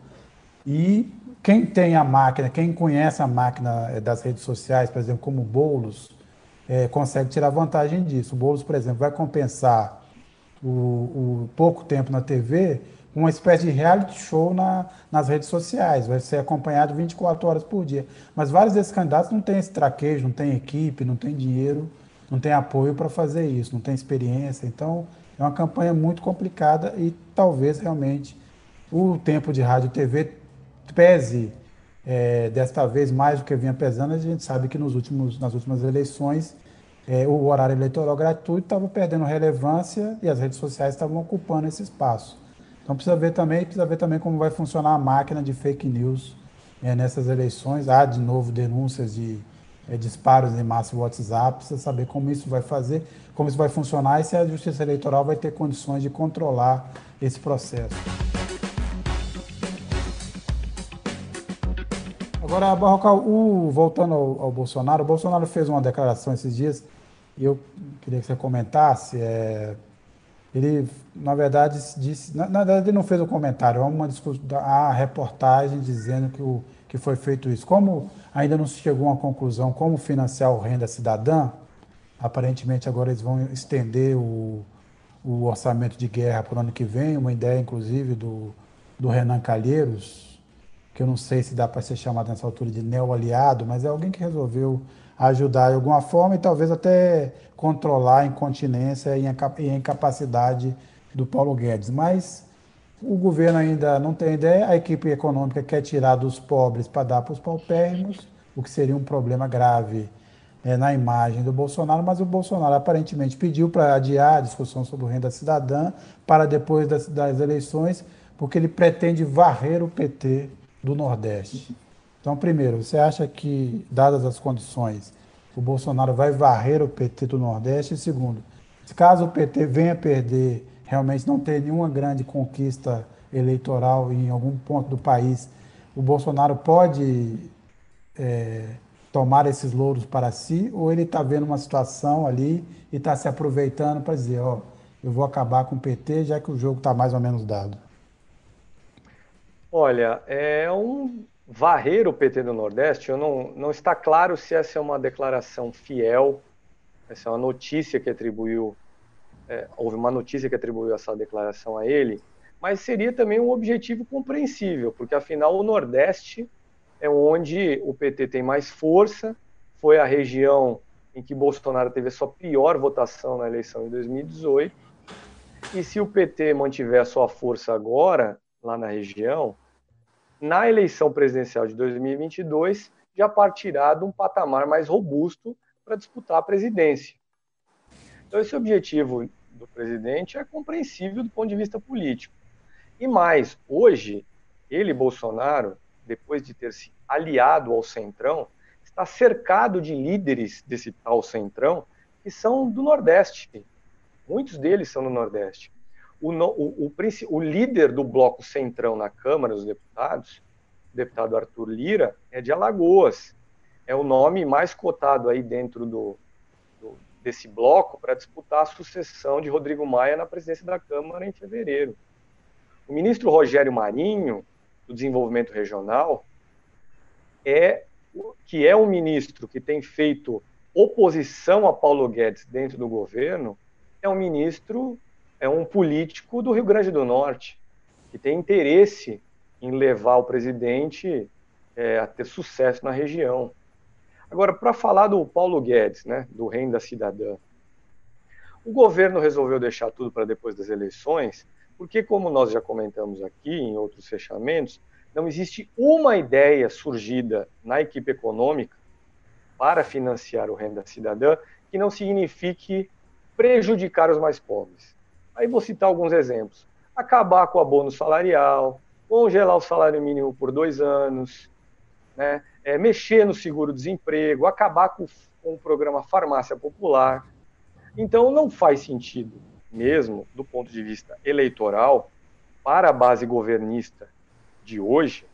E quem tem a máquina, quem conhece a máquina eh, das redes sociais, por exemplo, como Boulos, é, consegue tirar vantagem disso. O Boulos, por exemplo, vai compensar o, o pouco tempo na TV com uma espécie de reality show na, nas redes sociais. Vai ser acompanhado 24 horas por dia. Mas vários desses candidatos não têm esse traquejo, não têm equipe, não têm dinheiro, não têm apoio para fazer isso, não têm experiência. Então, é uma campanha muito complicada e talvez realmente o tempo de rádio e TV pese é, desta vez mais do que vinha pesando. A gente sabe que nos últimos, nas últimas eleições é, o horário eleitoral gratuito estava perdendo relevância e as redes sociais estavam ocupando esse espaço. Então precisa ver também, precisa ver também como vai funcionar a máquina de fake news é, nessas eleições. Há de novo denúncias de é, disparos em massa no WhatsApp, precisa saber como isso vai fazer, como isso vai funcionar e se a Justiça Eleitoral vai ter condições de controlar esse processo. Agora, Barrocal, o, voltando ao, ao, Bolsonaro, o Bolsonaro fez uma declaração esses dias e eu queria que você comentasse. É, ele, na verdade, disse. Na, na, verdade, ele não fez um comentário, há uma a reportagem dizendo que, o, que foi feito isso. Como ainda não se chegou a uma conclusão como financiar o renda cidadã, aparentemente agora eles vão estender o, o orçamento de guerra para o ano que vem, uma ideia, inclusive, do, do Renan Calheiros, que eu não sei se dá para ser chamado nessa altura de neo-aliado, mas é alguém que resolveu ajudar de alguma forma e talvez até controlar a incontinência e a incapacidade do Paulo Guedes. Mas o governo ainda não tem ideia, a equipe econômica quer tirar dos pobres para dar para os paupérrimos, o que seria um problema grave é, na imagem do Bolsonaro, mas o Bolsonaro aparentemente pediu para adiar a discussão sobre renda cidadã para depois das, das eleições, porque ele pretende varrer o PT do Nordeste. Então, primeiro, você acha que, dadas as condições, o Bolsonaro vai varrer o PT do Nordeste? E segundo, caso o PT venha perder, realmente não ter nenhuma grande conquista eleitoral em algum ponto do país, o Bolsonaro pode é, tomar esses louros para si ou ele está vendo uma situação ali e está se aproveitando para dizer, ó, eu vou acabar com o PT já que o jogo está mais ou menos dado? Olha, é um varrer o PT do Nordeste. Eu não, não está claro se essa é uma declaração fiel, essa é uma notícia que atribuiu, é, houve uma notícia que atribuiu essa declaração a ele, mas seria também um objetivo compreensível, porque afinal o Nordeste é onde o PT tem mais força, foi a região em que Bolsonaro teve a sua pior votação na eleição de 2018. E se o PT mantiver a sua força agora, lá na região, na eleição presidencial de 2022 já partirá de um patamar mais robusto para disputar a presidência. Então, esse objetivo do presidente é compreensível do ponto de vista político. E mais, hoje, ele, Bolsonaro, depois de ter se aliado ao Centrão, está cercado de líderes desse tal Centrão que são do Nordeste. Muitos deles são do Nordeste o, o, o, o, líder do bloco centrão na Câmara dos Deputados, o deputado Arthur Lira, é de Alagoas. É o nome mais cotado aí dentro do, do desse bloco para disputar a sucessão de Rodrigo Maia na presidência da Câmara em fevereiro. O ministro Rogério Marinho, do Desenvolvimento Regional, é que é um ministro que tem feito oposição a Paulo Guedes dentro do governo, é um ministro é um político do Rio Grande do Norte, que tem interesse em levar o presidente é, a ter sucesso na região. Agora, para falar do Paulo Guedes, né, do Renda Cidadã, o governo resolveu deixar tudo para depois das eleições, porque, como nós já comentamos aqui em outros fechamentos, não existe uma ideia surgida na equipe econômica para financiar o Renda Cidadã que não signifique prejudicar os mais pobres. Aí vou citar alguns exemplos. Acabar com o abono salarial, congelar o salário mínimo por dois anos, né? é, mexer no seguro-desemprego, acabar com, com o programa Farmácia Popular. Então, não faz sentido, mesmo do ponto de vista eleitoral, para a base governista de hoje,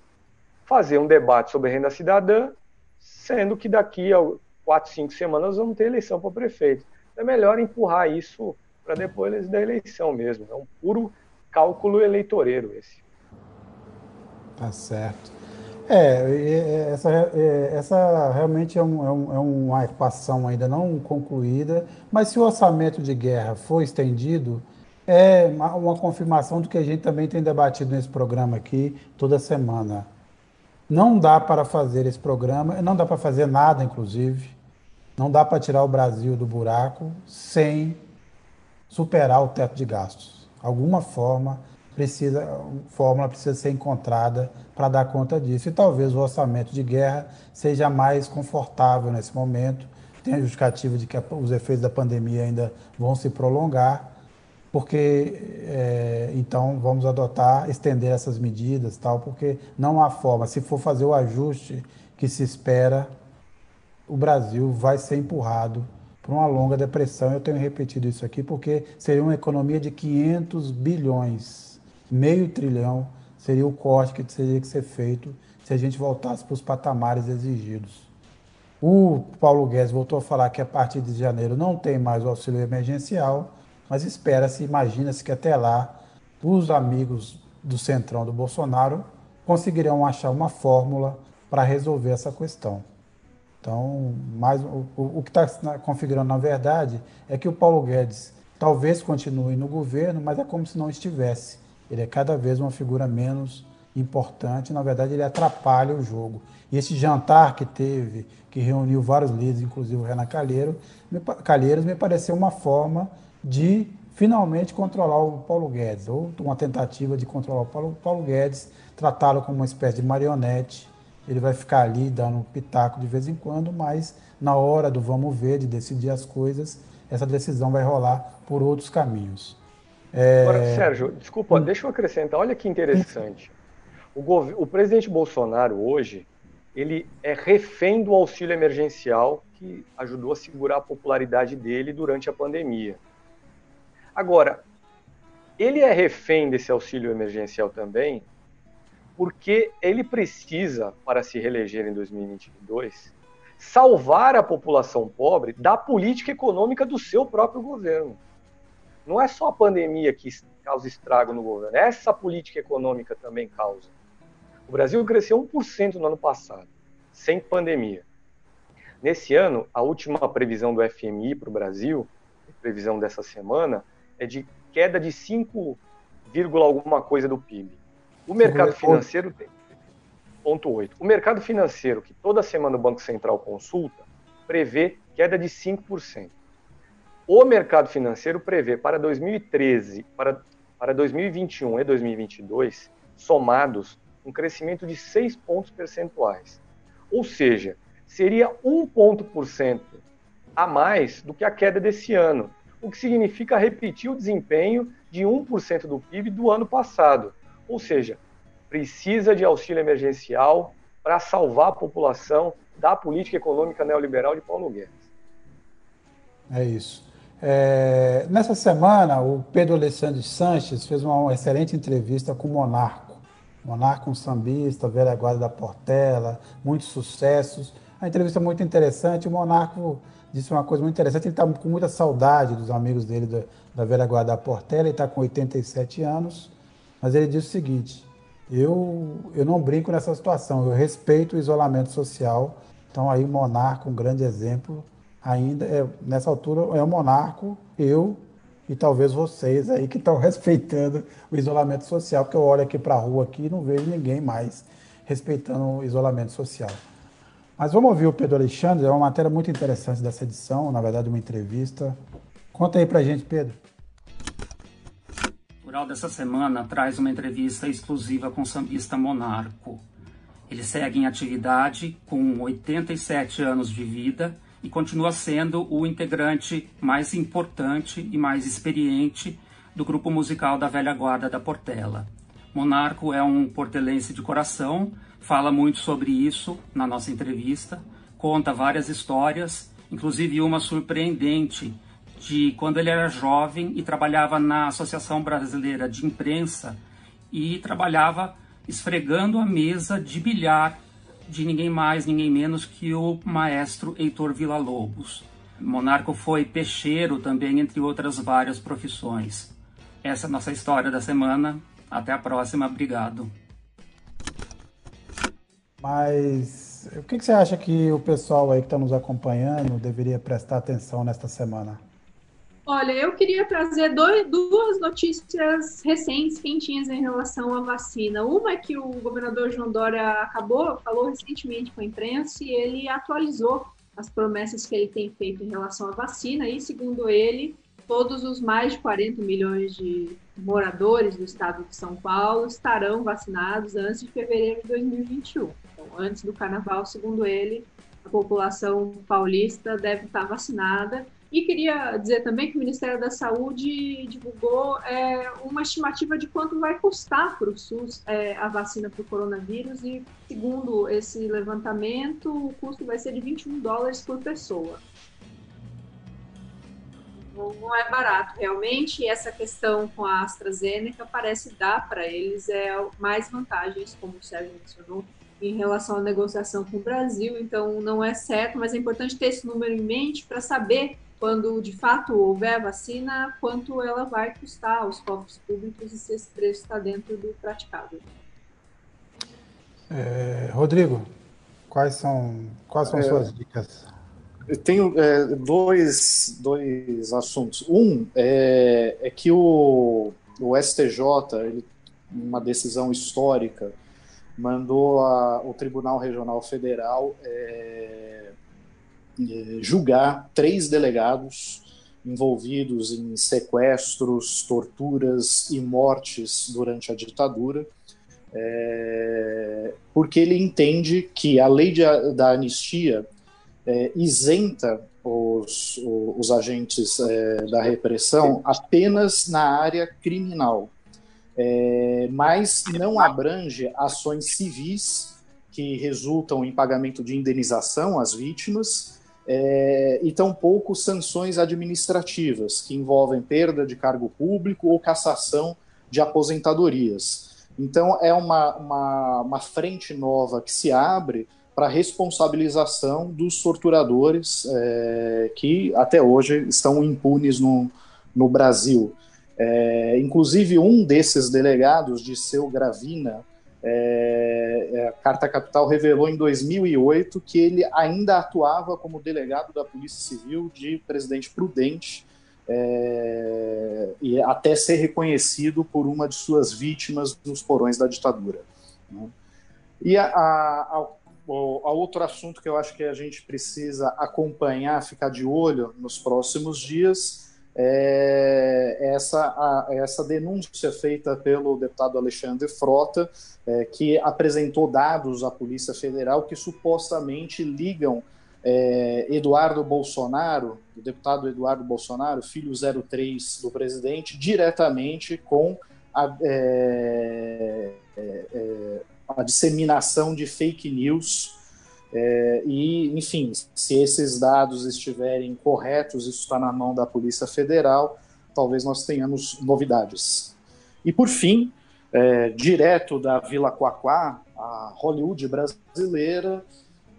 fazer um debate sobre renda cidadã, sendo que daqui a quatro, cinco semanas vamos ter eleição para prefeito. É melhor empurrar isso para depois da eleição mesmo. É um puro cálculo eleitoreiro esse. Tá certo. É, essa, essa realmente é, é, um, é, uma equação ainda não concluída, mas se o orçamento de guerra for estendido, é uma confirmação do que a gente também tem debatido nesse programa aqui toda semana. Não dá para fazer esse programa, não dá para fazer nada, inclusive, não dá para tirar o Brasil do buraco sem superar o teto de gastos. Alguma forma precisa, fórmula precisa ser encontrada para dar conta disso. E talvez o orçamento de guerra seja mais confortável nesse momento. Tem a justificativa de que os efeitos da pandemia ainda vão se prolongar, porque é, então vamos adotar, estender essas medidas, tal, porque não há forma. Se for fazer o ajuste que se espera, o Brasil vai ser empurrado para uma longa depressão. Eu tenho repetido isso aqui porque seria uma economia de 500 bilhões, meio trilhão seria o corte que teria que ser feito se a gente voltasse para os patamares exigidos. O Paulo Guedes voltou a falar que a partir de janeiro não tem mais o auxílio emergencial, mas espera-se, imagina-se que até lá os amigos do centrão do Bolsonaro conseguirão achar uma fórmula para resolver essa questão. Então, mais, o, o que está configurando, na verdade, é que o Paulo Guedes talvez continue no governo, mas é como se não estivesse. Ele é cada vez uma figura menos importante, na verdade, ele atrapalha o jogo. E esse jantar que teve, que reuniu vários líderes, inclusive o Renan Calheiro, me, Calheiros, me pareceu uma forma de finalmente controlar o Paulo Guedes, ou uma tentativa de controlar o Paulo, Paulo Guedes, tratá-lo como uma espécie de marionete ele vai ficar ali dando um pitaco de vez em quando, mas na hora do vamos ver, de decidir as coisas, essa decisão vai rolar por outros caminhos. É... Agora, Sérgio, desculpa, hum. deixa eu acrescentar, olha que interessante. O, gov... o presidente Bolsonaro hoje, ele é refém do auxílio emergencial que ajudou a segurar a popularidade dele durante a pandemia. Agora, ele é refém desse auxílio emergencial também porque ele precisa, para se reeleger em 2022, salvar a população pobre da política econômica do seu próprio governo. Não é só a pandemia que causa estrago no governo, essa política econômica também causa. O Brasil cresceu 1% no ano passado, sem pandemia. Nesse ano, a última previsão do FMI para o Brasil, previsão dessa semana, é de queda de 5, alguma coisa do PIB. O mercado financeiro tem. Ponto 8. O mercado financeiro, que toda semana o Banco Central consulta, prevê queda de 5%. O mercado financeiro prevê para 2013, para, para 2021 e 2022, somados, um crescimento de 6 pontos percentuais. Ou seja, seria 1 ponto por cento a mais do que a queda desse ano, o que significa repetir o desempenho de 1% do PIB do ano passado. Ou seja, precisa de auxílio emergencial para salvar a população da política econômica neoliberal de Paulo Guedes. É isso. É, nessa semana, o Pedro Alexandre Sanches fez uma excelente entrevista com o Monarco. Monarco, um sambista, velha guarda da Portela, muitos sucessos. A entrevista é muito interessante. O Monarco disse uma coisa muito interessante. Ele está com muita saudade dos amigos dele da, da velha guarda da Portela. Ele está com 87 anos mas ele diz o seguinte: eu, eu não brinco nessa situação, eu respeito o isolamento social. Então, aí, o monarca, um grande exemplo, ainda, é, nessa altura, é o monarco, eu e talvez vocês aí que estão respeitando o isolamento social, porque eu olho aqui para a rua aqui e não vejo ninguém mais respeitando o isolamento social. Mas vamos ouvir o Pedro Alexandre, é uma matéria muito interessante dessa edição, na verdade, uma entrevista. Conta aí para gente, Pedro. Rural dessa semana traz uma entrevista exclusiva com o sambista Monarco. Ele segue em atividade com 87 anos de vida e continua sendo o integrante mais importante e mais experiente do grupo musical da velha guarda da Portela. Monarco é um portelense de coração, fala muito sobre isso na nossa entrevista, conta várias histórias, inclusive uma surpreendente de quando ele era jovem e trabalhava na Associação Brasileira de Imprensa e trabalhava esfregando a mesa de bilhar de ninguém mais, ninguém menos que o maestro Heitor Villa-Lobos. Monarco foi peixeiro também, entre outras várias profissões. Essa é a nossa história da semana. Até a próxima. Obrigado. Mas o que, que você acha que o pessoal aí que está nos acompanhando deveria prestar atenção nesta semana? Olha, eu queria trazer dois, duas notícias recentes, quentinhas em relação à vacina. Uma é que o governador João Dória acabou, falou recentemente com a imprensa e ele atualizou as promessas que ele tem feito em relação à vacina e, segundo ele, todos os mais de 40 milhões de moradores do estado de São Paulo estarão vacinados antes de fevereiro de 2021. Então, antes do carnaval, segundo ele, a população paulista deve estar vacinada e queria dizer também que o Ministério da Saúde divulgou é, uma estimativa de quanto vai custar para o SUS é, a vacina para o coronavírus. E, segundo esse levantamento, o custo vai ser de 21 dólares por pessoa. Não é barato realmente, e essa questão com a AstraZeneca parece dar para eles é, mais vantagens, como o Sérgio mencionou, em relação à negociação com o Brasil, então não é certo, mas é importante ter esse número em mente para saber quando de fato houver vacina, quanto ela vai custar aos cofres públicos e se esse preço está dentro do praticável. É, Rodrigo, quais são, quais são é, suas dicas? Eu tenho é, dois, dois assuntos. Um é, é que o, o STJ, ele, uma decisão histórica, mandou a, o Tribunal Regional Federal é, julgar três delegados envolvidos em sequestros, torturas e mortes durante a ditadura, é, porque ele entende que a lei de, da anistia é, isenta os, os agentes é, da repressão apenas na área criminal, mas não abrange ações civis que resultam em pagamento de indenização às vítimas é, e tampouco sanções administrativas, que envolvem perda de cargo público ou cassação de aposentadorias. Então, é uma, uma, uma frente nova que se abre para responsabilização dos torturadores é, que até hoje estão impunes no, no Brasil. É, inclusive, um desses delegados, de seu Gravina, é, a Carta Capital revelou em 2008 que ele ainda atuava como delegado da Polícia Civil de Presidente Prudente, é, e até ser reconhecido por uma de suas vítimas nos porões da ditadura. Né? E a, a, a, outro assunto que eu acho que a gente precisa acompanhar, ficar de olho nos próximos dias, é essa, a, essa denúncia feita pelo deputado Alexandre Frota, é, que apresentou dados à Polícia Federal que supostamente ligam é, Eduardo Bolsonaro, o deputado Eduardo Bolsonaro, filho 03 do presidente, diretamente com a, é, é, é a disseminação de fake news é, e, enfim, se esses dados estiverem corretos, isso está na mão da Polícia Federal, talvez nós tenhamos novidades. E, por fim, é, direto da Vila Quaquá, a Hollywood brasileira,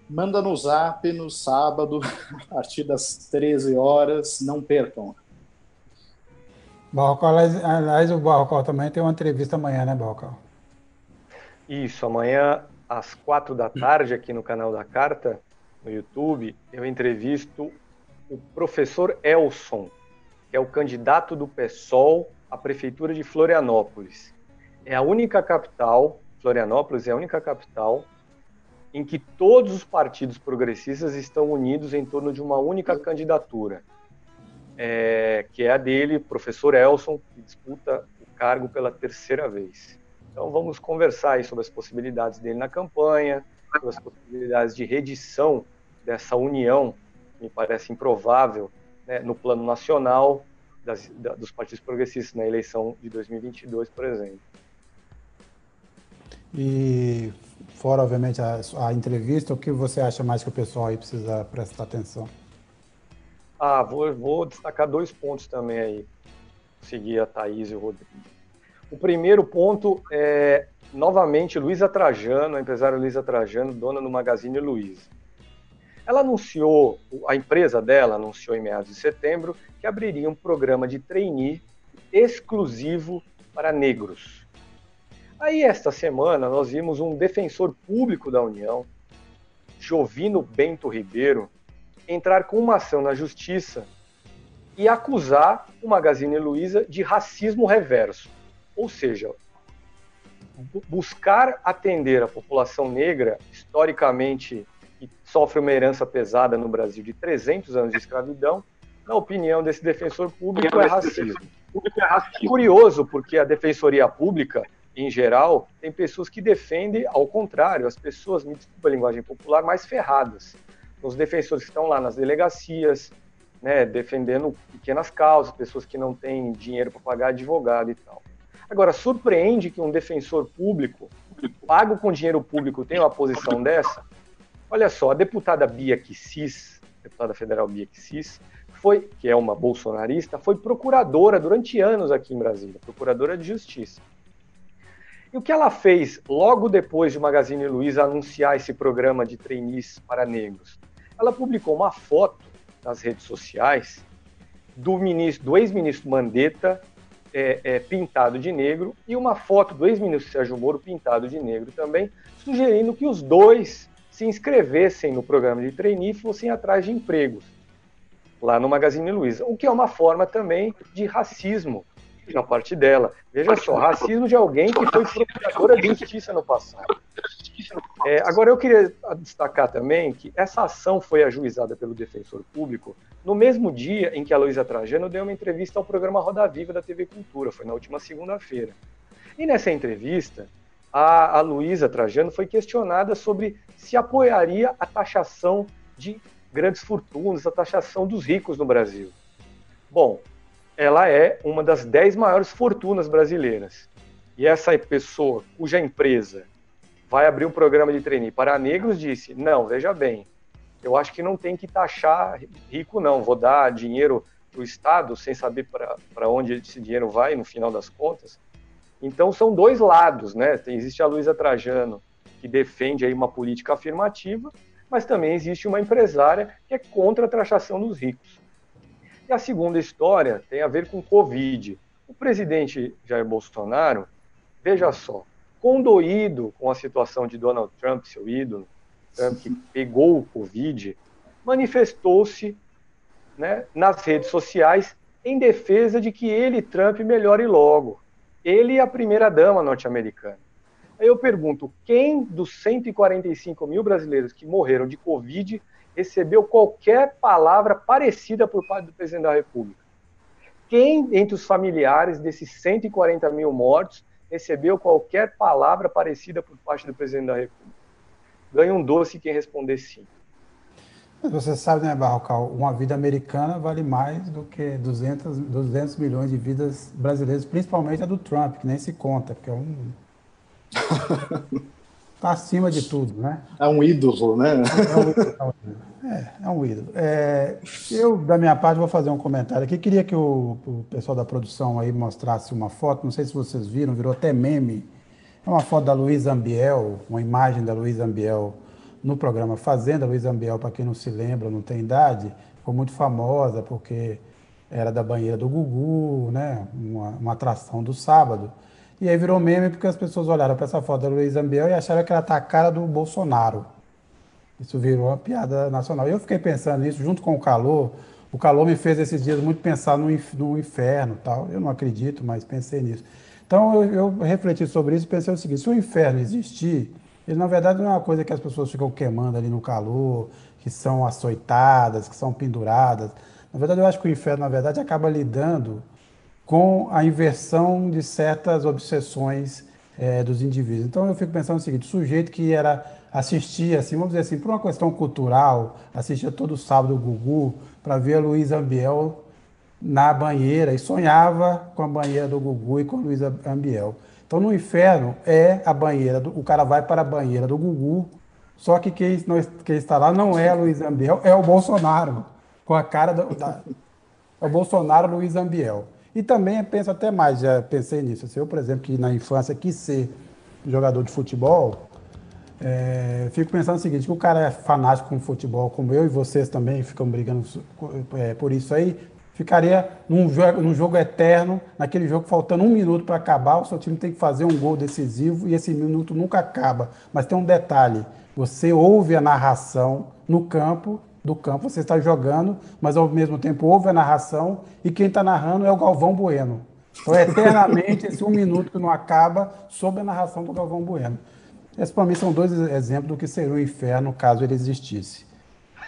manda no zap no sábado, a partir das 13 horas, não percam. Barrocal, aliás, o Barrocal também tem uma entrevista amanhã, né, Barrocal? Isso, amanhã às quatro da tarde, aqui no canal da Carta, no YouTube, eu entrevisto o professor Elson, que é o candidato do PSOL à Prefeitura de Florianópolis. É a única capital, Florianópolis é a única capital, em que todos os partidos progressistas estão unidos em torno de uma única candidatura, é, que é a dele, professor Elson, que disputa o cargo pela terceira vez. Então vamos conversar sobre as possibilidades dele na campanha, sobre as possibilidades de redição dessa união, que me parece improvável, né, no plano nacional das, da, dos partidos progressistas na eleição de 2022, por exemplo. E fora, obviamente, a, a, entrevista, o que você acha mais que o pessoal aí precisa prestar atenção? Ah, vou, vou destacar dois pontos também aí. Seguir a Thaís e o Rodrigo. O primeiro ponto é, novamente, Luísa Trajano, a empresária Luísa Trajano, dona do Magazine Luiza. Ela anunciou, a empresa dela anunciou em meados de setembro que abriria um programa de trainee exclusivo para negros. Aí, esta semana, nós vimos um defensor público da União, Jovino Bento Ribeiro, entrar com uma ação na justiça e acusar o Magazine Luiza de racismo reverso. Ou seja, buscar atender a população negra, historicamente, que sofre uma herança pesada no Brasil de 300 anos de escravidão, na opinião desse defensor público, é racismo. É curioso, porque a defensoria pública, em geral, tem pessoas que defendem, ao contrário, as pessoas, me desculpa a linguagem popular, mais ferradas. Os defensores que estão lá nas delegacias, né, defendendo pequenas causas, pessoas que não têm dinheiro para pagar advogado e tal. Agora, surpreende que um defensor público, pago com dinheiro público, tenha uma posição dessa? Olha só, a deputada Bia Kicis, deputada federal Bia Kicis, foi, que é uma bolsonarista, foi procuradora durante anos aqui em Brasília, procuradora de justiça. E o que ela fez logo depois de o Magazine Luiza anunciar esse programa de trainees para negros? Ela publicou uma foto nas redes sociais do, ministro, do ex-ministro Mandetta é, é, pintado de negro e uma foto do ex-ministro Sérgio Moro pintado de negro também, sugerindo que os dois se inscrevessem no programa de trainee e fossem atrás de empregos lá no Magazine Luiza, o que é uma forma também de racismo na parte dela. Veja só, racismo de alguém que foi procuradora de justiça no passado. É, agora, eu queria destacar também que essa ação foi ajuizada pelo defensor público no mesmo dia em que a Luísa Trajano deu uma entrevista ao programa Roda Viva da TV Cultura, foi na última segunda-feira. E nessa entrevista, a, a Luísa Trajano foi questionada sobre se apoiaria a taxação de grandes fortunas, a taxação dos ricos no Brasil. Bom, ela é uma das dez maiores fortunas brasileiras. E essa pessoa cuja empresa vai abrir um programa de trainee para negros disse: não, veja bem, eu acho que não tem que taxar rico, não. Vou dar dinheiro para o Estado sem saber para onde esse dinheiro vai no final das contas. Então são dois lados, né? Existe a Luísa Trajano, que defende aí uma política afirmativa, mas também existe uma empresária que é contra a taxação dos ricos. E a segunda história tem a ver com Covid. O presidente Jair Bolsonaro, veja só, condoído com a situação de Donald Trump, seu ídolo, Trump que pegou o Covid, manifestou-se né, nas redes sociais em defesa de que ele, Trump, melhore logo. Ele e a primeira-dama norte-americana. Aí eu pergunto, quem dos 145 mil brasileiros que morreram de Covid recebeu qualquer palavra parecida por parte do presidente da República? Quem entre os familiares desses 140 mil mortos recebeu qualquer palavra parecida por parte do presidente da República? Ganha um doce quem responder sim. Você sabe, né, Barrocal, uma vida americana vale mais do que 200, 200 milhões de vidas brasileiras, principalmente a do Trump, que nem se conta, porque é um. Está acima de tudo, né? É um ídolo, né? É um ídolo. É, é um ídolo. É, eu, da minha parte, vou fazer um comentário aqui. Queria que o, o pessoal da produção aí mostrasse uma foto, não sei se vocês viram, virou até meme. É uma foto da Luísa Ambiel, uma imagem da Luísa Ambiel no programa Fazenda. Luísa Ambiel, para quem não se lembra, não tem idade, ficou muito famosa porque era da banheira do Gugu, né? Uma, uma atração do sábado. E aí virou meme porque as pessoas olharam para essa foto da Luísa Ambiel e acharam que ela tá a cara do Bolsonaro. Isso virou uma piada nacional. E eu fiquei pensando nisso junto com o calor. O calor me fez esses dias muito pensar no, no inferno tal. Eu não acredito, mas pensei nisso. Então eu, eu refleti sobre isso e pensei o seguinte: se o inferno existir, ele na verdade não é uma coisa que as pessoas ficam queimando ali no calor, que são açoitadas, que são penduradas. Na verdade, eu acho que o inferno, na verdade, acaba lidando com a inversão de certas obsessões é, dos indivíduos. Então eu fico pensando o seguinte: o sujeito que era assistia, assim, vamos dizer assim, por uma questão cultural, assistia todo sábado o Gugu para ver a Luísa Ambiel na banheira e sonhava com a banheira do Gugu e com a Luísa Ambiel. Então, no inferno é a banheira, do, o cara vai para a banheira do Gugu, só que quem, quem está lá não é Luiz Ambiel, é o Bolsonaro, com a cara do, da, é o Bolsonaro Luiz Ambiel. E também penso até mais, já pensei nisso. Eu, por exemplo, que na infância quis ser jogador de futebol, é, fico pensando o seguinte, que o cara é fanático com futebol, como eu e vocês também ficam brigando é, por isso aí, ficaria num jogo, num jogo eterno, naquele jogo faltando um minuto para acabar, o seu time tem que fazer um gol decisivo e esse minuto nunca acaba. Mas tem um detalhe: você ouve a narração no campo, do campo, você está jogando, mas ao mesmo tempo ouve a narração e quem está narrando é o Galvão Bueno. Então, eternamente, esse um minuto que não acaba, sob a narração do Galvão Bueno. Esses, para mim, são dois exemplos do que seria o inferno caso ele existisse.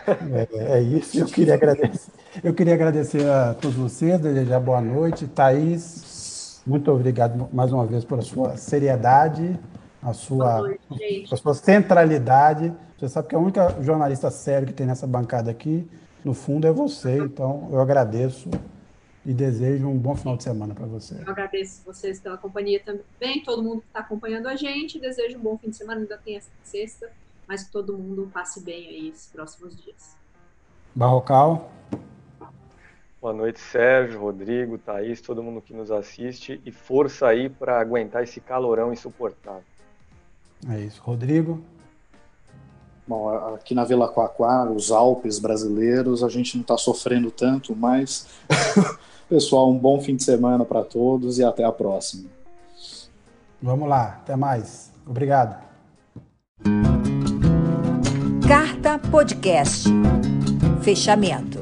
É, é isso, eu queria agradecer. Eu queria agradecer a todos vocês, desejar boa noite. Thaís, muito obrigado mais uma vez pela sua seriedade, a sua, noite, a sua centralidade. Você sabe que a única jornalista sério que tem nessa bancada aqui, no fundo, é você. Então, eu agradeço e desejo um bom final de semana para você. Eu agradeço vocês pela companhia também, todo mundo que está acompanhando a gente. Desejo um bom fim de semana, ainda tem essa sexta, mas que todo mundo passe bem aí esses próximos dias. Barrocal. Boa noite, Sérgio, Rodrigo, Thaís, todo mundo que nos assiste e força aí para aguentar esse calorão insuportável. É isso. Rodrigo? Bom, aqui na Vila Quaquá, os Alpes brasileiros, a gente não está sofrendo tanto, mas pessoal, um bom fim de semana para todos e até a próxima. Vamos lá, até mais. Obrigado. Carta Podcast. Fechamento.